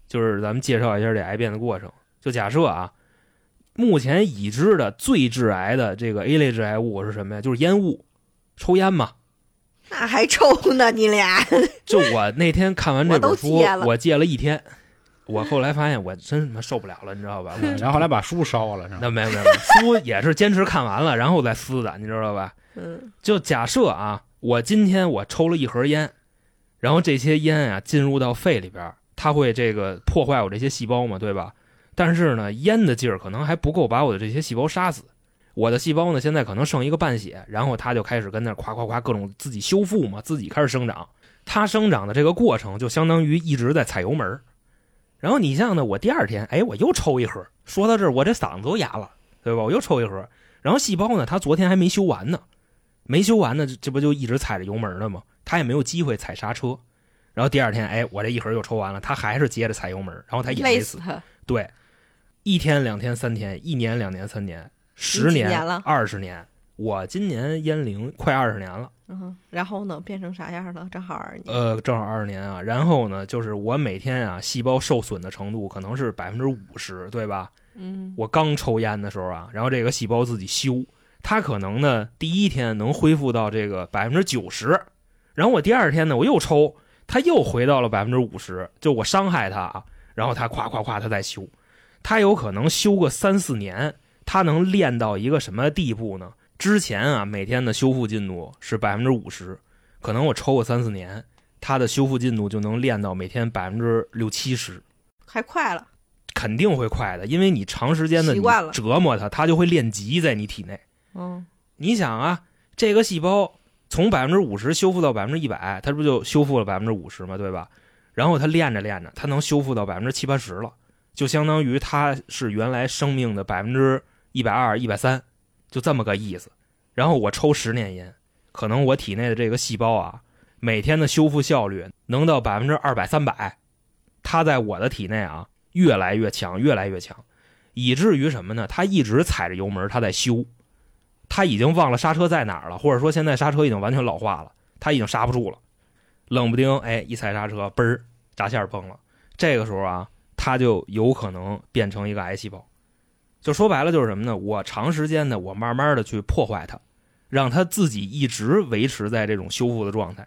就是咱们介绍一下这癌变的过程。就假设啊，目前已知的最致癌的这个 A 类致癌物是什么呀？就是烟雾，抽烟嘛。那还抽呢，你俩 [laughs] 就我那天看完这本书我戒了一天，我后来发现我真他妈受不了了，你知道吧？我 [laughs] 然后后来把书烧了，是吧？那没有没有，[laughs] 书也是坚持看完了，然后再撕的，你知道吧？嗯就假设啊，我今天我抽了一盒烟，然后这些烟啊进入到肺里边，它会这个破坏我这些细胞嘛，对吧？但是呢，烟的劲儿可能还不够把我的这些细胞杀死。我的细胞呢，现在可能剩一个半血，然后它就开始跟那儿夸夸夸各种自己修复嘛，自己开始生长。它生长的这个过程就相当于一直在踩油门儿。然后你像呢，我第二天，哎，我又抽一盒。说到这儿，我这嗓子都哑了，对吧？我又抽一盒。然后细胞呢，它昨天还没修完呢，没修完呢，这这不就一直踩着油门呢吗？它也没有机会踩刹车。然后第二天，哎，我这一盒又抽完了，它还是接着踩油门，然后它也没死。对，一天、两天、三天，一年、两年、三年，十年了二十年。我今年烟龄快二十年了，嗯，然后呢，变成啥样了？正好二十年。呃，正好二十年啊。然后呢，就是我每天啊，细胞受损的程度可能是百分之五十，对吧？嗯我刚抽烟的时候啊，然后这个细胞自己修，它可能呢第一天能恢复到这个百分之九十，然后我第二天呢我又抽，它又回到了百分之五十，就我伤害它啊，然后它夸夸夸它再修，它有可能修个三四年，它能练到一个什么地步呢？之前啊每天的修复进度是百分之五十，可能我抽个三四年，它的修复进度就能练到每天百分之六七十。还快了。肯定会快的，因为你长时间的习惯了折磨它，它就会练级在你体内。嗯你想啊，这个细胞从百分之五十修复到百分之一百，它不就修复了百分之五十嘛，对吧？然后它练着练着，它能修复到百分之七八十了，就相当于它是原来生命的百分之一百二、一百三，就这么个意思。然后我抽十年烟，可能我体内的这个细胞啊，每天的修复效率能到百分之二百、三百，它在我的体内啊越来越强，越来越强，以至于什么呢？它一直踩着油门，它在修。它已经忘了刹车在哪儿了，或者说现在刹车已经完全老化了，它已经刹不住了，冷不丁哎一踩刹车，嘣儿闸线崩了，这个时候啊，它就有可能变成一个癌细胞。就说白了就是什么呢？我长时间的我慢慢的去破坏它，让它自己一直维持在这种修复的状态。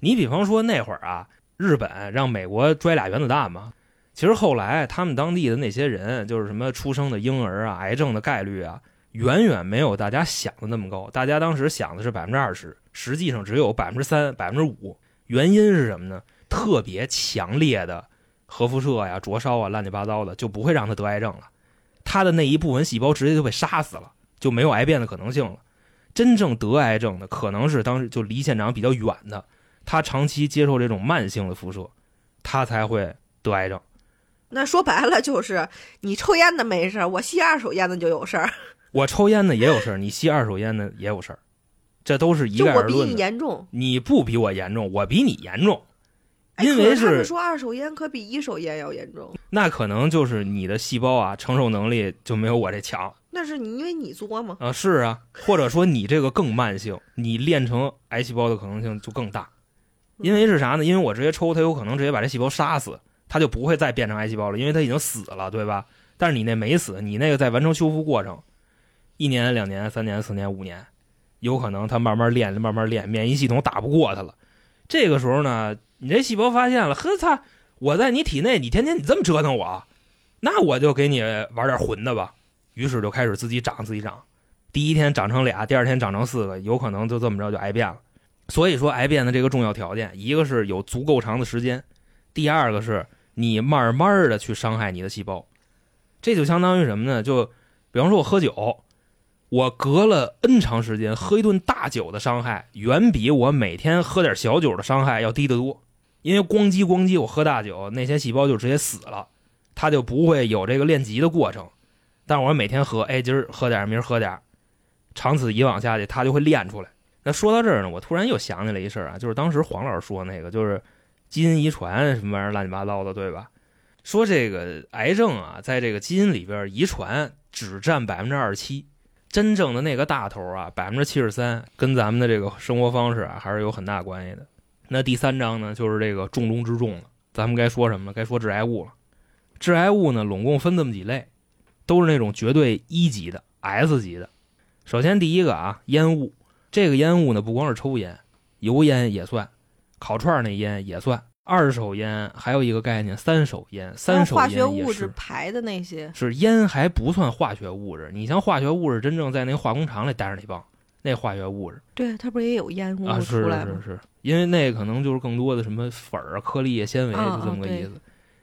你比方说那会儿啊，日本让美国拽俩原子弹嘛，其实后来他们当地的那些人，就是什么出生的婴儿啊，癌症的概率啊。远远没有大家想的那么高，大家当时想的是百分之二十，实际上只有百分之三、百分之五。原因是什么呢？特别强烈的核辐射呀、灼烧啊、乱七八糟的，就不会让他得癌症了。他的那一部分细胞直接就被杀死了，就没有癌变的可能性了。真正得癌症的，可能是当时就离现场比较远的，他长期接受这种慢性的辐射，他才会得癌症。那说白了就是，你抽烟的没事儿，我吸二手烟的就有事儿，[laughs] 我抽烟的也有事儿，你吸二手烟的也有事儿，这都是一就我比你概而论的。严重。你不比我严重，我比你严重，哎因为是他们是说二手烟可比一手烟要严重，那可能就是你的细胞啊承受能力就没有我这强那是你因为你作嘛。啊，是啊，或者说你这个更慢性，你练成癌细胞的可能性就更大，因为是啥呢？因为我直接抽，它有可能直接把这细胞杀死，它就不会再变成癌细胞了，因为它已经死了，对吧？但是你那没死，你那个在完成修复过程，一年、两年、三年、四年、五年，有可能它慢慢练，慢慢练，免疫系统打不过它了。这个时候呢，你这细胞发现了，呵擦，我在你体内，你天天你这么折腾我，那我就给你玩点混的吧。于是就开始自己长自己长，第一天长成俩，第二天长成四个，有可能就这么着就癌变了。所以说，癌变的这个重要条件，一个是有足够长的时间，第二个是你慢慢的去伤害你的细胞。这就相当于什么呢？就比方说我喝酒，我隔了 N 长时间喝一顿大酒的伤害，远比我每天喝点小酒的伤害要低得多。因为咣叽咣叽，我喝大酒，那些细胞就直接死了，它就不会有这个练级的过程。但我每天喝，哎，今儿喝点，明儿喝点，长此以往下去，它就会练出来。那说到这儿呢，我突然又想起来一事啊，就是当时黄老师说那个，就是基因遗传什么玩意儿乱七八糟的，对吧？说这个癌症啊，在这个基因里边遗传只占百分之二十七，真正的那个大头啊，百分之七十三，跟咱们的这个生活方式啊，还是有很大关系的。那第三章呢，就是这个重中之重了，咱们该说什么了？该说致癌物了。致癌物呢，拢共分这么几类，都是那种绝对一级的 S 级的。首先第一个啊，烟雾。这个烟雾呢，不光是抽烟，油烟也算，烤串那烟也算。二手烟还有一个概念，三手烟。三手烟化学物质排的那些是烟，还不算化学物质。你像化学物质，真正在那化工厂里待着那帮，那化学物质。对，它不是也有烟雾出来吗？是是是，因为那可能就是更多的什么粉儿、颗粒、纤维，就这么个意思。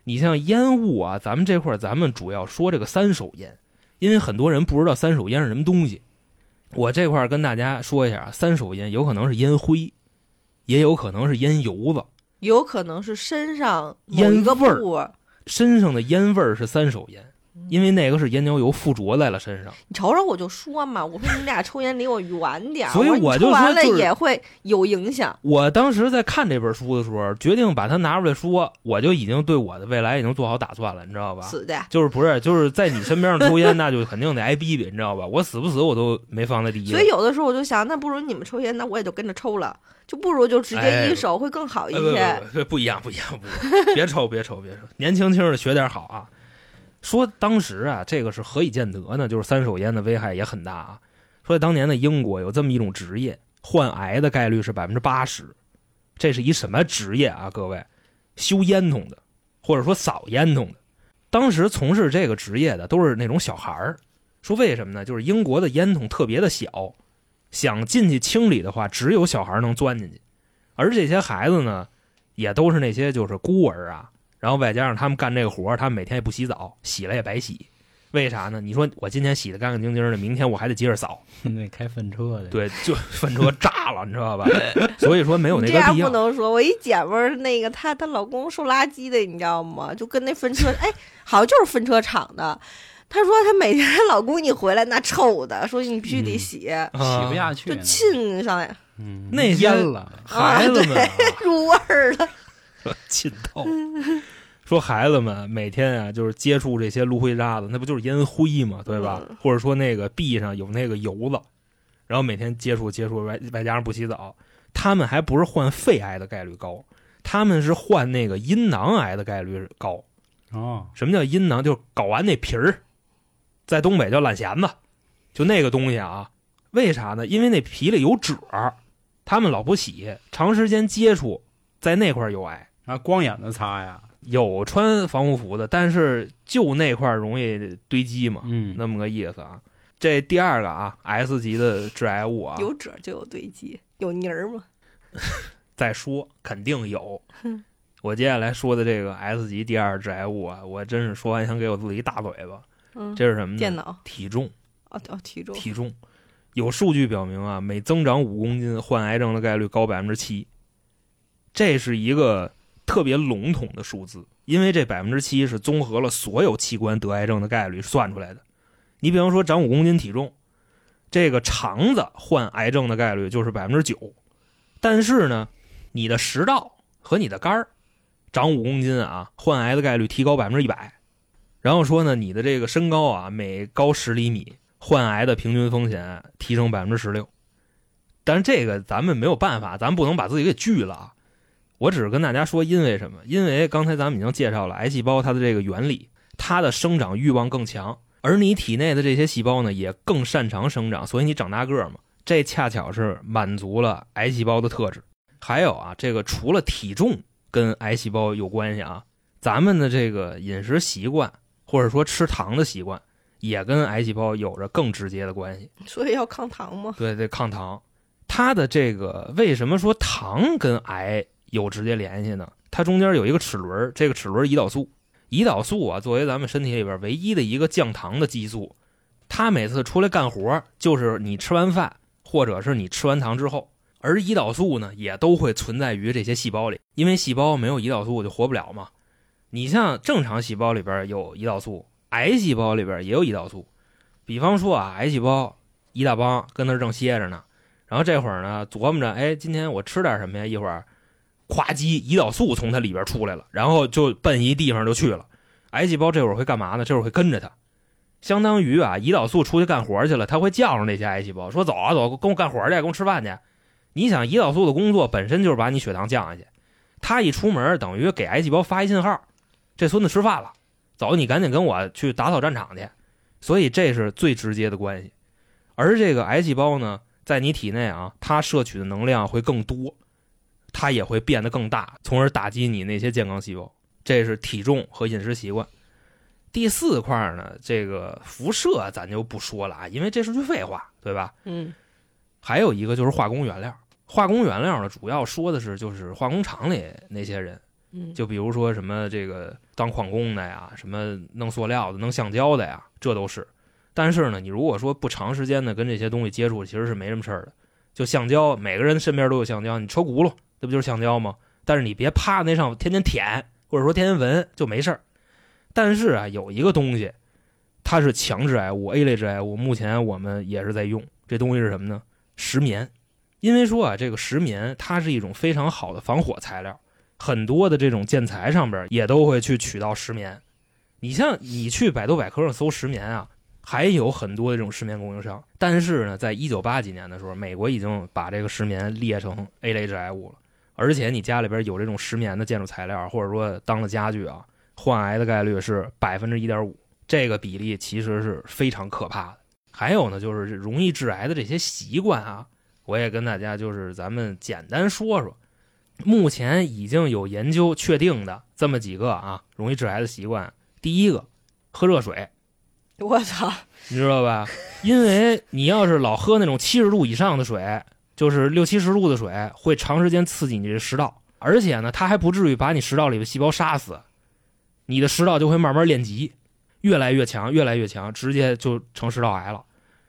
你像烟雾啊，咱们这块儿咱们主要说这个三手烟，因为很多人不知道三手烟是什么东西。我这块儿跟大家说一下啊，三手烟有可能是烟灰，也有可能是烟油子，有可能是身上烟味儿，身上的烟味儿是三手烟。因为那个是烟焦油附着在了身上，你瞅瞅我就说嘛，我说你们俩抽烟离我远点，所以我就说完了也会有影响。我当时在看这本书的时候，决定把它拿出来说，我就已经对我的未来已经做好打算了，你知道吧？死的，就是不是 [laughs] 就是在你身边上抽烟，那就肯定得挨逼逼，你知道吧？我死不死我都没放在第一。所以有的时候我就想，那不如你们抽烟，那我也就跟着抽了，就不如就直接一手会更好一些。不一样，不一样，不一样，别抽，别抽，别抽，年轻轻的学点好啊。说当时啊，这个是何以见得呢？就是三手烟的危害也很大啊。说当年的英国有这么一种职业，患癌的概率是百分之八十。这是一什么职业啊？各位，修烟囱的，或者说扫烟囱的。当时从事这个职业的都是那种小孩儿。说为什么呢？就是英国的烟囱特别的小，想进去清理的话，只有小孩能钻进去。而这些孩子呢，也都是那些就是孤儿啊。然后外加上他们干这个活他们每天也不洗澡，洗了也白洗，为啥呢？你说我今天洗的干干净净的，明天我还得接着扫。[laughs] 那开粪车的，对，就粪车炸了，你知道吧？[laughs] 所以说没有那个必要。不能说，我一姐们儿，那个她她老公收垃圾的，你知道吗？就跟那粪车，[laughs] 哎，好像就是粪车厂的。她说她每天老公一回来那臭的，说你必须得洗，洗不下去，就沁上来，嗯，那烟了，孩子们入味儿了，沁透。说孩子们每天啊，就是接触这些炉灰渣子，那不就是烟灰嘛？对吧？或者说那个壁上有那个油子，然后每天接触接触，外外加上不洗澡，他们还不是患肺癌的概率高，他们是患那个阴囊癌的概率高。哦，什么叫阴囊？就是睾丸那皮儿，在东北叫懒弦子，就那个东西啊。为啥呢？因为那皮里有褶他们老不洗，长时间接触，在那块有癌啊。光眼子擦呀。有穿防护服的，但是就那块容易堆积嘛，嗯，那么个意思啊。这第二个啊，S 级的致癌物啊，有褶就有堆积，有泥儿吗？[laughs] 再说肯定有。我接下来说的这个 S 级第二致癌物啊，我真是说完想给我自己一大嘴巴。嗯，这是什么呢？电脑体重。哦哦，体重。体重，有数据表明啊，每增长五公斤，患癌症的概率高百分之七。这是一个。特别笼统的数字，因为这百分之七是综合了所有器官得癌症的概率算出来的。你比方说长五公斤体重，这个肠子患癌症的概率就是百分之九。但是呢，你的食道和你的肝儿长五公斤啊，患癌的概率提高百分之一百。然后说呢，你的这个身高啊，每高十厘米，患癌的平均风险提升百分之十六。但是这个咱们没有办法，咱不能把自己给拒了啊。我只是跟大家说，因为什么？因为刚才咱们已经介绍了癌细胞它的这个原理，它的生长欲望更强，而你体内的这些细胞呢，也更擅长生长，所以你长大个儿嘛，这恰巧是满足了癌细胞的特质。还有啊，这个除了体重跟癌细胞有关系啊，咱们的这个饮食习惯或者说吃糖的习惯，也跟癌细胞有着更直接的关系。所以要抗糖吗。对对，抗糖。它的这个为什么说糖跟癌有直接联系呢？它中间有一个齿轮，这个齿轮胰岛素。胰岛素啊，作为咱们身体里边唯一的一个降糖的激素，它每次出来干活，就是你吃完饭或者是你吃完糖之后。而胰岛素呢，也都会存在于这些细胞里，因为细胞没有胰岛素就活不了嘛。你像正常细胞里边有胰岛素，癌细胞里边也有胰岛素。比方说啊，癌细胞一大帮跟那儿正歇着呢，然后这会儿呢琢磨着，哎，今天我吃点什么呀？一会儿，咵叽，胰岛素从它里边出来了，然后就奔一地方就去了。癌细胞这会儿会干嘛呢？这会儿会跟着它，相当于啊，胰岛素出去干活去了，它会叫上那些癌细胞，说走啊走，跟我干活去，跟我吃饭去。你想，胰岛素的工作本身就是把你血糖降下去，它一出门等于给癌细胞发一信号，这孙子吃饭了，走，你赶紧跟我去打扫战场去。所以这是最直接的关系。而这个癌细胞呢，在你体内啊，它摄取的能量会更多，它也会变得更大，从而打击你那些健康细胞。这是体重和饮食习惯。第四块呢，这个辐射咱就不说了啊，因为这是句废话，对吧？嗯，还有一个就是化工原料。化工原料呢，主要说的是就是化工厂里那些人，嗯，就比如说什么这个当矿工的呀，什么弄塑料的、弄橡胶的呀，这都是。但是呢，你如果说不长时间的跟这些东西接触，其实是没什么事儿的。就橡胶，每个人身边都有橡胶，你抽轱辘，这不就是橡胶吗？但是你别趴那上天天舔，或者说天天闻，就没事儿。但是啊，有一个东西，它是强致癌物，A 类致癌物，目前我们也是在用。这东西是什么呢？石棉。因为说啊，这个石棉它是一种非常好的防火材料，很多的这种建材上边也都会去取到石棉。你像你去百度百科上搜石棉啊，还有很多这种石棉供应商。但是呢，在一九八几年的时候，美国已经把这个石棉列成 A 类致癌物了。而且你家里边有这种石棉的建筑材料，或者说当了家具啊，患癌的概率是百分之一点五，这个比例其实是非常可怕的。还有呢，就是容易致癌的这些习惯啊。我也跟大家就是咱们简单说说，目前已经有研究确定的这么几个啊容易致癌的习惯。第一个，喝热水，我操，你知道吧？因为你要是老喝那种七十度以上的水，就是六七十度的水，会长时间刺激你这食道，而且呢，它还不至于把你食道里的细胞杀死，你的食道就会慢慢练级，越来越强，越来越强，直接就成食道癌了。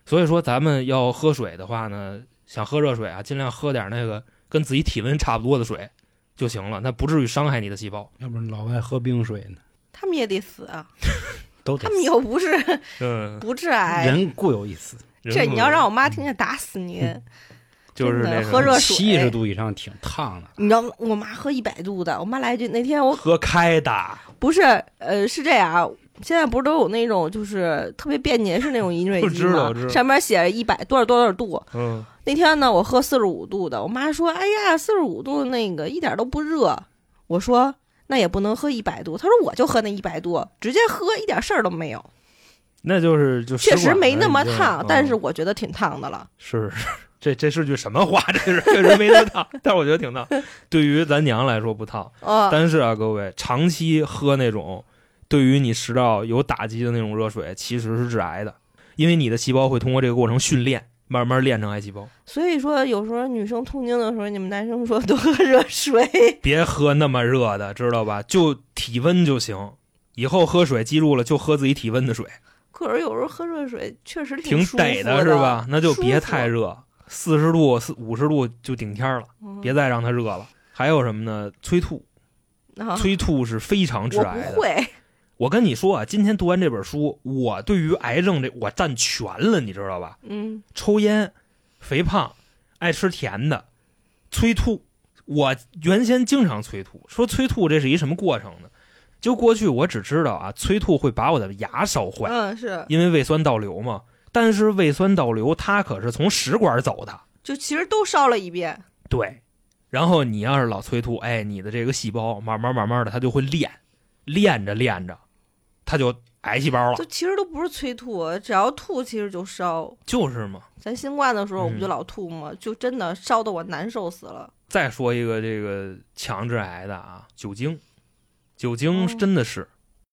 所以说，咱们要喝水的话呢。想喝热水啊，尽量喝点那个跟自己体温差不多的水就行了，那不至于伤害你的细胞。要不然老外喝冰水呢，他们也得死啊，[laughs] 都他们又不是嗯，不致癌。人固有一死，这你要让我妈听见，打死你！就是那喝热水，七十度以上挺烫的。你知道我妈喝一百度的，我妈来一句：“那天我喝开的，不是，呃，是这样。现在不是都有那种就是特别便捷式那种饮水机吗？[laughs] 上面写着一百多少多少度。嗯，那天呢，我喝四十五度的，我妈说：“哎呀，四十五度那个一点都不热。”我说：“那也不能喝一百度。”她说：“我就喝那一百度，直接喝一点事儿都没有。”那就是就确实没那么烫，但是我觉得挺烫的了。是是，这这是句什么话？这是确实没那么烫，但是我觉得挺烫。对于咱娘来说不烫，但是啊，各位长期喝那种。对于你食道有打击的那种热水，其实是致癌的，因为你的细胞会通过这个过程训练，慢慢练成癌细胞。所以说，有时候女生痛经的时候，你们男生说多喝热水，[laughs] 别喝那么热的，知道吧？就体温就行。以后喝水记住了，就喝自己体温的水。可是有时候喝热水确实挺得的，是吧？那就别太热，四十度、四五十度就顶天了，别再让它热了。还有什么呢？催吐，催吐是非常致癌的。会。我跟你说啊，今天读完这本书，我对于癌症这我占全了，你知道吧？嗯，抽烟、肥胖、爱吃甜的、催吐，我原先经常催吐。说催吐这是一什么过程呢？就过去我只知道啊，催吐会把我的牙烧坏，嗯，是因为胃酸倒流嘛。但是胃酸倒流它可是从食管走的，就其实都烧了一遍。对，然后你要是老催吐，哎，你的这个细胞慢慢慢慢的它就会练，练着练着。它就癌细胞了，就其实都不是催吐，只要吐其实就烧，就是嘛。咱新冠的时候我不就老吐吗？就真的烧的我难受死了。再说一个这个强制癌的啊，酒精，酒精真的是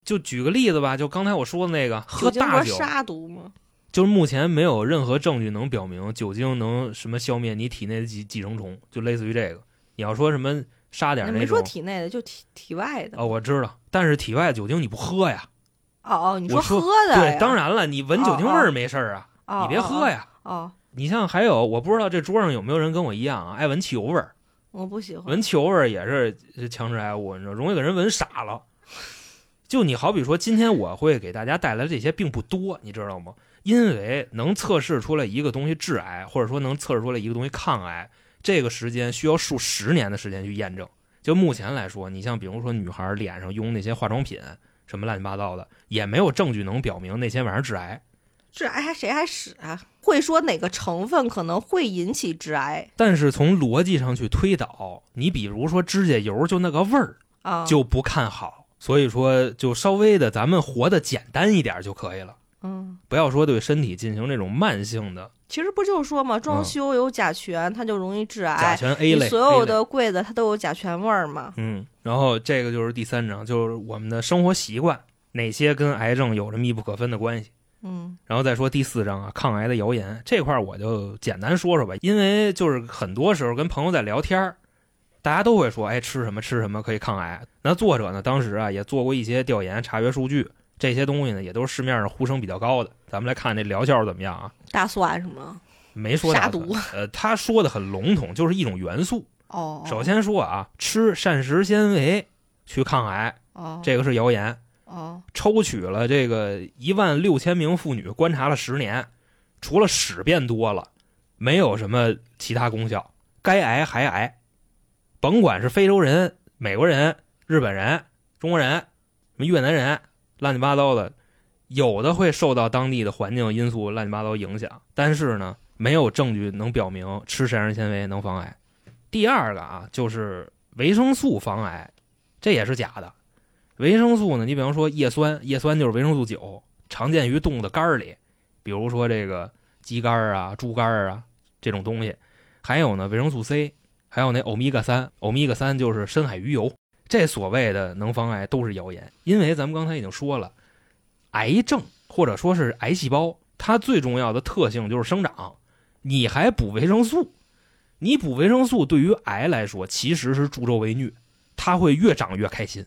就举个例子吧，就刚才我说的那个喝大酒，是杀毒吗？就是目前没有任何证据能表明酒精能什么消灭你体内的寄寄生虫，就类似于这个。你要说什么杀点那种没说，体内的，就体体外的。哦，我知道，但是体外酒精你不喝呀？哦哦，你说喝的对，当然了，你闻酒精味儿没事儿啊，哦你别喝呀。哦，你像还有，我不知道这桌上有没有人跟我一样啊，爱闻汽油味儿，我不喜欢。闻汽油味儿也是是强制爱物，你知道，容易给人闻傻了。就你好比说，今天我会给大家带来这些并不多，你知道吗？因为能测试出来一个东西致癌，或者说能测试出来一个东西抗癌，这个时间需要数十年的时间去验证。就目前来说，你像比如说女孩脸上用那些化妆品，什么乱七八糟的，也没有证据能表明那些玩意儿致癌。致癌还谁还使啊？会说哪个成分可能会引起致癌但是从逻辑上去推导，你比如说指甲油就那个味儿，啊？就不看好。所以说，就稍微的咱们活得简单一点就可以了，嗯，不要说对身体进行这种慢性的其实不就是说嘛，装修有甲醛，它就容易致癌甲。醛 A 类，所有的柜子它都有甲醛味儿嘛？嗯，然后这个就是第三章，就是我们的生活习惯哪些跟癌症有着密不可分的关系。嗯然后再说第四章啊，抗癌的谣言这块儿我就简单说说吧，因为就是很多时候跟朋友在聊天儿，大家都会说，哎，吃什么吃什么可以抗癌。那作者呢，当时啊也做过一些调研，查阅数据，这些东西呢也都是市面上呼声比较高的。咱们来看这疗效怎么样啊？大蒜是吗？没说杀毒，呃，他说的很笼统，就是一种元素。哦，首先说啊，吃膳食纤维去抗癌，哦，这个是谣言。哦抽取了这个一万六千名妇女，观察了十年，除了屎变多了，没有什么其他功效。该癌还癌，甭管是非洲人、美国人、日本人、中国人、什么越南人，乱七八糟的，有的会受到当地的环境因素乱七八糟影响，但是呢，没有证据能表明吃膳食纤维能防癌。第二个啊，就是维生素防癌，这也是假的。维生素呢，你比方说叶酸，叶酸就是维生素九，常见于动物的肝里，比如说这个鸡肝啊、猪肝啊这种东西。还有呢，维生素 C，还有那欧米伽三，欧米伽三就是深海鱼油。这所谓的能防癌都是谣言，因为咱们刚才已经说了，癌症或者说是癌细胞，它最重要的特性就是生长。你还补维生素，你补维生素对于癌来说其实是助纣为虐，它会越长越开心。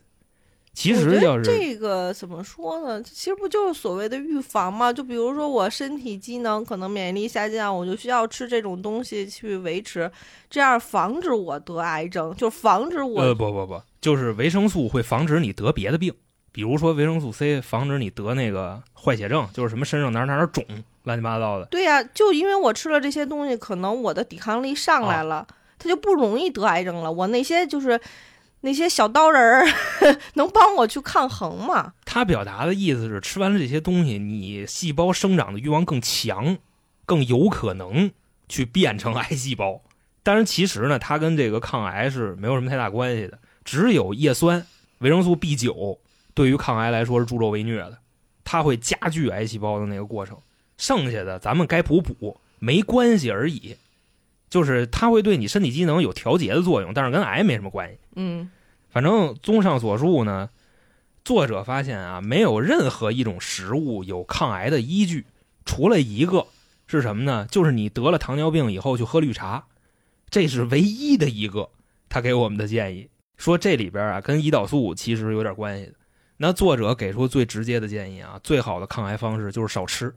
其实要是这个怎么说呢？其实不就是所谓的预防吗？就比如说我身体机能可能免疫力下降，我就需要吃这种东西去维持，这样防止我得癌症，就防止我、呃，不不不，就是维生素会防止你得别的病，比如说维生素 C 防止你得那个坏血症，就是什么身上哪哪肿，乱七八糟的。对呀、就因为我吃了这些东西，可能我的抵抗力上来了，它就不容易得癌症了。我那些就是那些小刀人儿 [laughs] 能帮我去抗衡吗？他表达的意思是，吃完了这些东西，你细胞生长的欲望更强，更有可能去变成癌细胞。但是，其实呢，它跟这个抗癌是没有什么太大关系的。只有叶酸、维生素 B 九对于抗癌来说是助纣为虐的，它会加剧癌细胞的那个过程。剩下的咱们该补补，没关系而已。就是它会对你身体机能有调节的作用，但是跟癌没什么关系。嗯反正综上所述呢，作者发现啊，没有任何一种食物有抗癌的依据，除了一个是什么呢？就是你得了糖尿病以后去喝绿茶，这是唯一的一个他给我们的建议。说这里边啊跟胰岛素其实有点关系的。那作者给出最直接的建议啊，最好的抗癌方式就是少吃，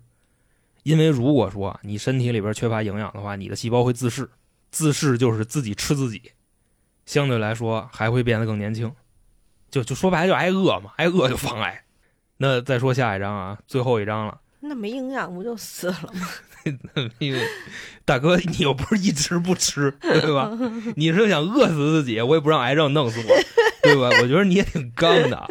因为如果说你身体里边缺乏营养的话，你的细胞会自噬，自噬就是自己吃自己。相对来说还会变得更年轻，就就说白了就挨饿嘛，挨饿就防癌。那再说下一章啊，最后一章了。那没营养不就死了吗？因为大哥，你又不是一直不吃，对吧？你是想饿死自己，我也不让癌症弄死我，[laughs] 对吧？我觉得你也挺刚的。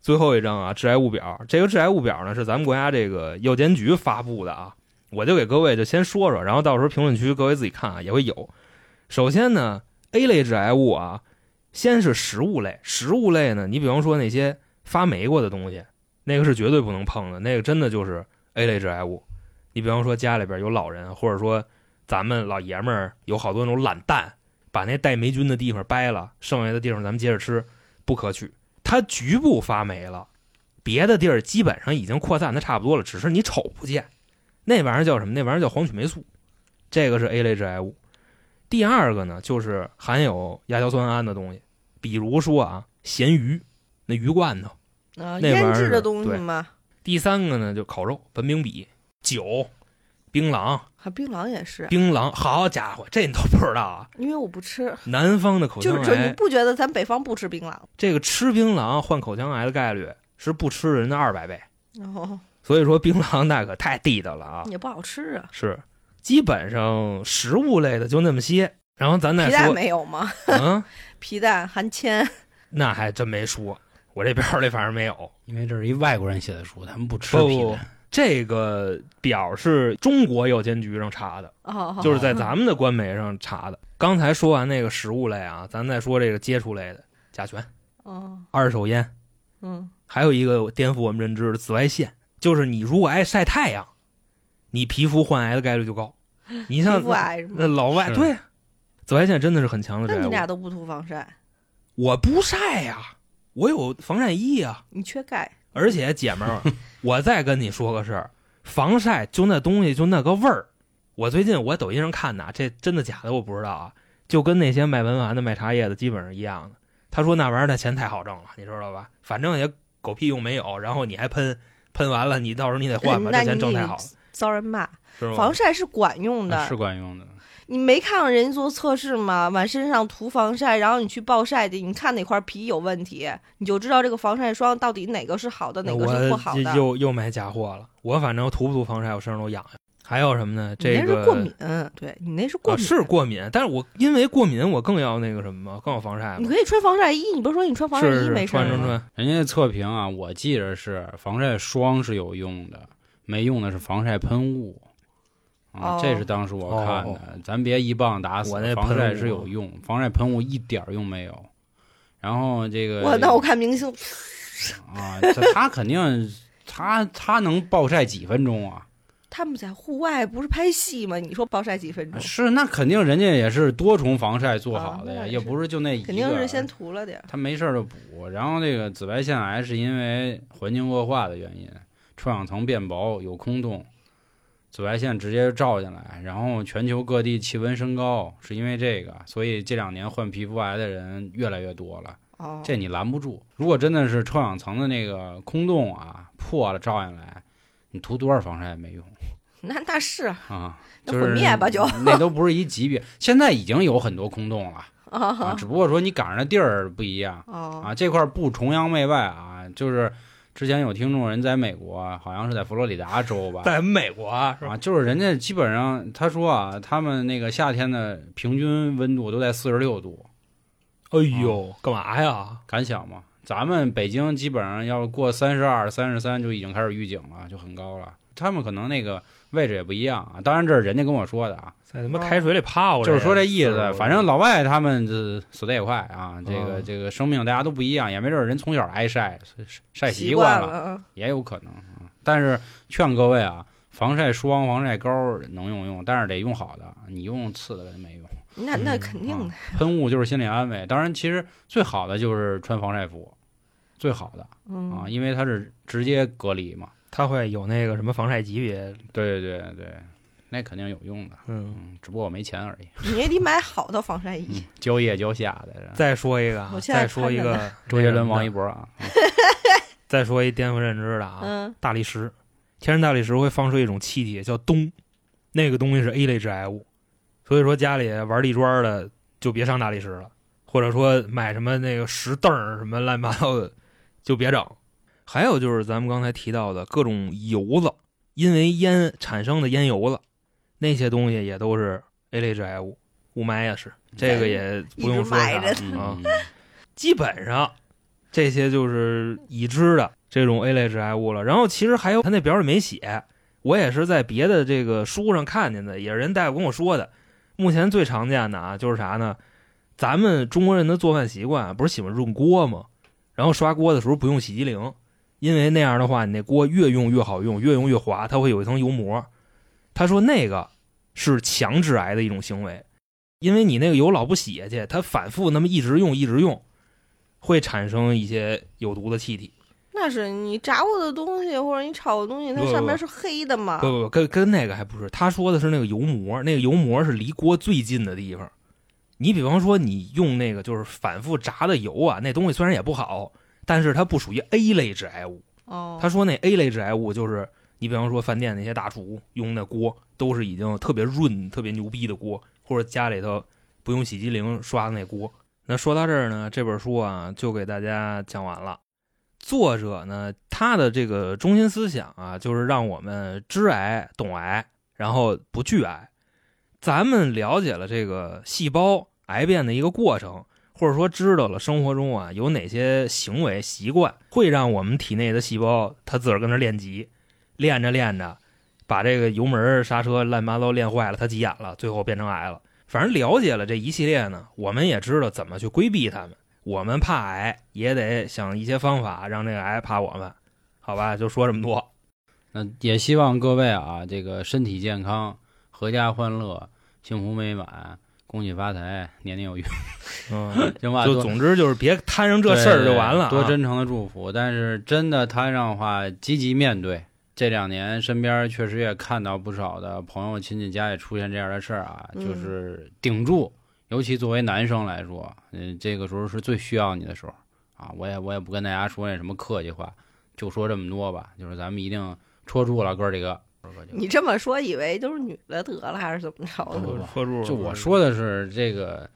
最后一张啊，致癌物表，这个致癌物表呢是咱们国家这个药监局发布的啊，我就给各位就先说说，然后到时候评论区各位自己看啊，也会有。首先呢，A 类致癌物啊，先是食物类，食物类呢，你比方说那些发霉过的东西，那个是绝对不能碰的，那个真的就是 A 类致癌物。你比方说家里边有老人，或者说咱们老爷们儿有好多那种懒蛋，把那带霉菌的地方掰了，剩下的地方咱们接着吃，不可取。它局部发霉了，别的地儿基本上已经扩散的差不多了，只是你瞅不见。那玩意儿叫什么？那玩意儿叫黄曲霉素，这个是 A 类致癌物。第二个呢，就是含有亚硝酸胺的东西，比如说啊，咸鱼，那鱼罐头。啊，腌制的东西嘛，第三个呢，就烤肉、本饼笔、酒、槟榔、还槟榔也是，槟榔。好家伙，这你都不知道啊！因为我不吃，南方的口腔就是你，不觉得咱北方不吃槟榔？这个吃槟榔患口腔癌的概率是不吃人的二百倍。哦 [laughs] 所以说，槟榔那可太地道了啊！也不好吃啊，是，基本上食物类的就那么些。然后咱再皮蛋说，没有吗？嗯，[laughs] 皮蛋含铅，那还真没说，我这边里反正没有。因为这是一外国人写的书，他们不吃不不皮蛋。这个表是中国药监局上查的，哦，就是在咱们的官媒上查的。刚才说完那个食物类啊，咱再说这个接触类的，甲醛、哦，二手烟，嗯，还有一个颠覆我们认知的紫外线，就是你如果爱晒太阳，你皮肤患癌的概率就高。你像那？老外，对，紫外线真的是很强的那这。你俩都不涂防晒，我不晒呀，我有防晒衣呀。你缺钙，而且姐们儿，[laughs] 我再跟你说个事儿，防晒就那东西就那个味儿。我最近我抖音上看的，这真的假的我不知道啊，就跟那些卖文玩的、卖茶叶的基本上一样的。他说那玩意儿他钱太好挣了，你知道吧？反正也狗屁用没有，然后你还喷，喷完了你到时候你得换吧，那这钱挣太好了，遭人骂。是吗？防晒是管用的，是管用的，你没看过人家做测试吗？往身上涂防晒，然后你去暴晒的，你看哪块皮有问题，你就知道这个防晒霜到底哪个是好的，哪个是不好的。又又买假货了。我反正涂不涂防晒，我身上都痒痒。还有什么呢？这个过敏，对你那是过啊，敏，是过敏，但是我因为过敏，我更要那个什么嘛，更要防晒。你可以穿防晒衣，你不是说你穿防晒衣没事吗？穿穿穿，人家测评啊，我记着是防晒霜是有用的，没用的是防晒喷雾。啊，哦这是当时我看的，哦咱别一棒打死我那。防晒是有用，防晒喷雾一点儿用没有。然后这个我那我看明星，啊，这他肯定他他能暴晒几分钟啊？他们在户外不是拍戏吗？你说暴晒几分钟，是，那肯定人家也是多重防晒做好的呀，啊也不是就那一个。肯定是先涂了点儿。他没事儿就补。然后那个紫外线癌是因为环境恶化的原因，臭氧层变薄，有空洞，紫外线直接照进来，然后全球各地气温升高，是因为这个，所以这两年患皮肤癌的人越来越多了。哦，这你拦不住。如果真的是臭氧层的那个空洞啊破了照进来，你涂多少防晒也没用 [laughs] 那那是啊，就是毁灭吧就那都不是一级别。现在已经有很多空洞了 [laughs] 啊，啊只不过说你赶上的地儿不一样。哦啊，这块儿不崇洋媚外啊，就是之前有听众人在美国，好像是在佛罗里达州吧，在美国啊，是吧？啊，就是人家基本上他说啊，他们那个夏天的平均温度都在四十六度，哎呦，干嘛呀？敢想吗？咱们北京基本上要过三十二、三十三就已经开始预警了，就很高了。他们可能那个位置也不一样啊，当然这是人家跟我说的啊，在他妈开水里泡着，就是说这意思。反正老外他们这死的也快啊，这个嗯这个生命大家都不一样，也没准人从小挨晒晒习惯了，嗯也有可能啊。但是劝各位啊，防晒霜、防晒膏能用用，但是得用好的，你用次的没用。那那嗯肯定的啊，喷雾就是心理安慰，当然其实最好的就是穿防晒服，最好的嗯啊，因为它是直接隔离嘛。它会有那个什么防晒级别，对对对对，那肯定有用的。嗯。嗯，只不过我没钱而已。你也得买好的防晒衣嗯。，交业交下的。再说一个再说一个周杰伦、王一一，博啊，[laughs] 再说一颠覆认知的啊，嗯，大理石，天然大理石会放出一种气体叫氡，那个东西是 A 类致癌物，所以说家里玩地砖的就别上大理石了，或者说买什么那个石凳儿什么乱七八糟的就别整。还有就是咱们刚才提到的各种油子，因为烟产生的烟油子，那些东西也都是 A 类致癌物，雾霾也是，这个也不用说啥一直埋着嗯啊。基本上这些就是已知的这种 A 类致癌物了。然后其实还有他那表里没写，我也是在别的这个书上看见的，也是人大夫跟我说的。目前最常见的啊，就是啥呢？咱们中国人的做饭习惯不是喜欢润锅吗？然后刷锅的时候不用洗涤灵，因为那样的话，你那锅越用越好用，越用越滑，它会有一层油膜。他说那个是强致癌的一种行为，因为你那个油老不洗下去，它反复那么一直用一直用，会产生一些有毒的气体。那是你炸过的东西或者你炒的东西，它上面是黑的嘛？不不不，跟跟那个还不是，他说的是那个油膜，那个油膜是离锅最近的地方。你比方说，你用那个就是反复炸的油啊，那东西虽然也不好，但是它不属于 A 类致癌物。哦，他说那 A 类致癌物就是你比方说饭店那些大厨用那锅，都是已经特别润、特别牛逼的锅，或者家里头不用洗洁灵刷的那锅。那说到这儿呢，这本书啊就给大家讲完了。作者呢，他的这个中心思想啊，就是让我们知癌、懂癌，然后不惧癌。咱们了解了这个细胞癌变的一个过程，或者说知道了生活中啊有哪些行为习惯会让我们体内的细胞它自个儿跟那练级，练着练着，把这个油门刹车乱八糟练坏了，它急眼了，最后变成癌了。反正了解了这一系列呢，我们也知道怎么去规避它们。我们怕癌，也得想一些方法让这个癌怕我们，好吧？就说这么多。那也希望各位啊，这个身体健康，阖家欢乐，幸福美满，恭喜发财，年年有余，嗯，行吧？就总之就是别摊上这事儿就完了、啊。多真诚的祝福，但是真的摊上的话，积极面对。这两年身边确实也看到不少的朋友亲戚家也出现这样的事儿啊，嗯就是顶住。尤其作为男生来说，嗯，这个时候是最需要你的时候啊！我也我也不跟大家说那什么客气话，就说这么多吧，就是咱们一定戳住了哥几个。你这么说，以为都是女的得了还是怎么着就我说的是这个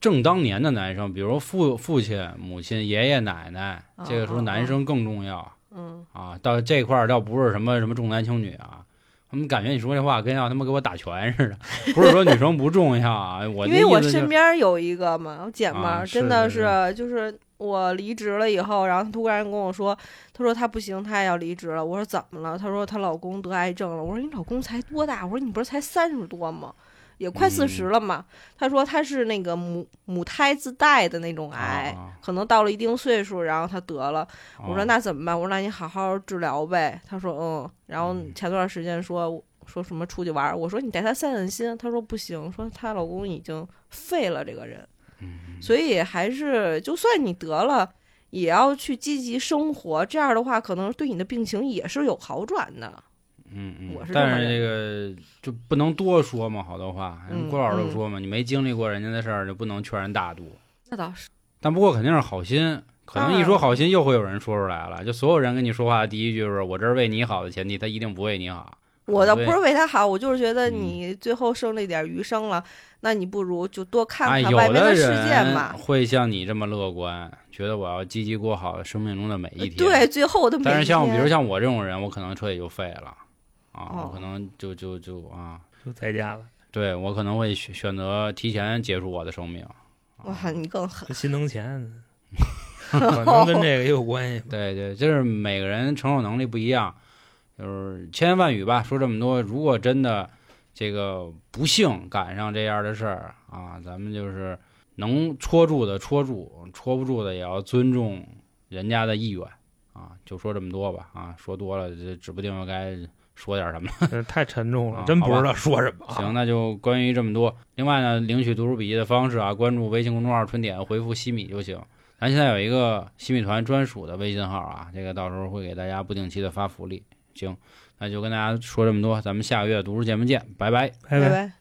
正当年的男生，比如父父亲、母亲、爷爷奶奶，这个时候男生更重要嗯，啊。到这块儿倒不是什么什么重男轻女啊，他们感觉你说这话跟要他妈给我打拳似的，[laughs] 不是说女生不重要啊。我因为我身边有一个嘛，我姐们真的是就是我离职了以后，然后她突然跟我说，她说她不行，她也要离职了。我说怎么了？她说她老公得癌症了。我说你老公才多大？我说你不是才三十多吗？也快四十嗯了嘛。她说她是那个母母胎自带的那种癌，啊可能到了一定岁数，然后她得了。我说啊那怎么办？我说那你好好治疗呗。她说嗯。然后嗯前段时间说说什么出去玩儿，我说你带她散散心。她说不行，说她老公已经废了这个人。嗯所以还是就算你得了，也要去积极生活。这样的话，可能对你的病情也是有好转的。嗯嗯，我是但是这个就不能多说嘛，好多话。郭老师都说嘛，你没经历过人家的事儿，就不能劝人大度。那倒是，但不过肯定是好心，可能一说好心，又会有人说出来了。就所有人跟你说话的第一句就是我这是为你好的前提，他一定不为你好。我倒不是为他好，我就是觉得嗯你最后剩那点余生了，那你不如就多看哎，看有外面的世界人嘛。会像你这么乐观，觉得我要积极过好生命中的每一天。对，，最后的每一但是像比如像我这种人，我可能彻底就废了啊，哦我可能就就就啊，就在家了，对我可能会选选择提前结束我的生命。哇，你更狠。心疼钱，[laughs] 可能跟这个也有关系。[laughs] 对对，就是每个人承受能力不一样，就是千言万语吧，说这么多。如果真的这个不幸赶上这样的事儿啊，咱们就是能戳住的戳住，戳不住的也要尊重人家的意愿啊。就说这么多吧啊，说多了这指不定又该说点什么。这太沉重了，啊真不知道说什么啊。行，那就关于这么多。另外呢，领取读书笔记的方式啊，关注微信公众号“春点”，回复“西米”就行。咱现在有一个西米团专属的微信号啊，这个到时候会给大家不定期的发福利。行，那就跟大家说这么多，咱们下个月读书节目见，拜拜。拜拜。拜。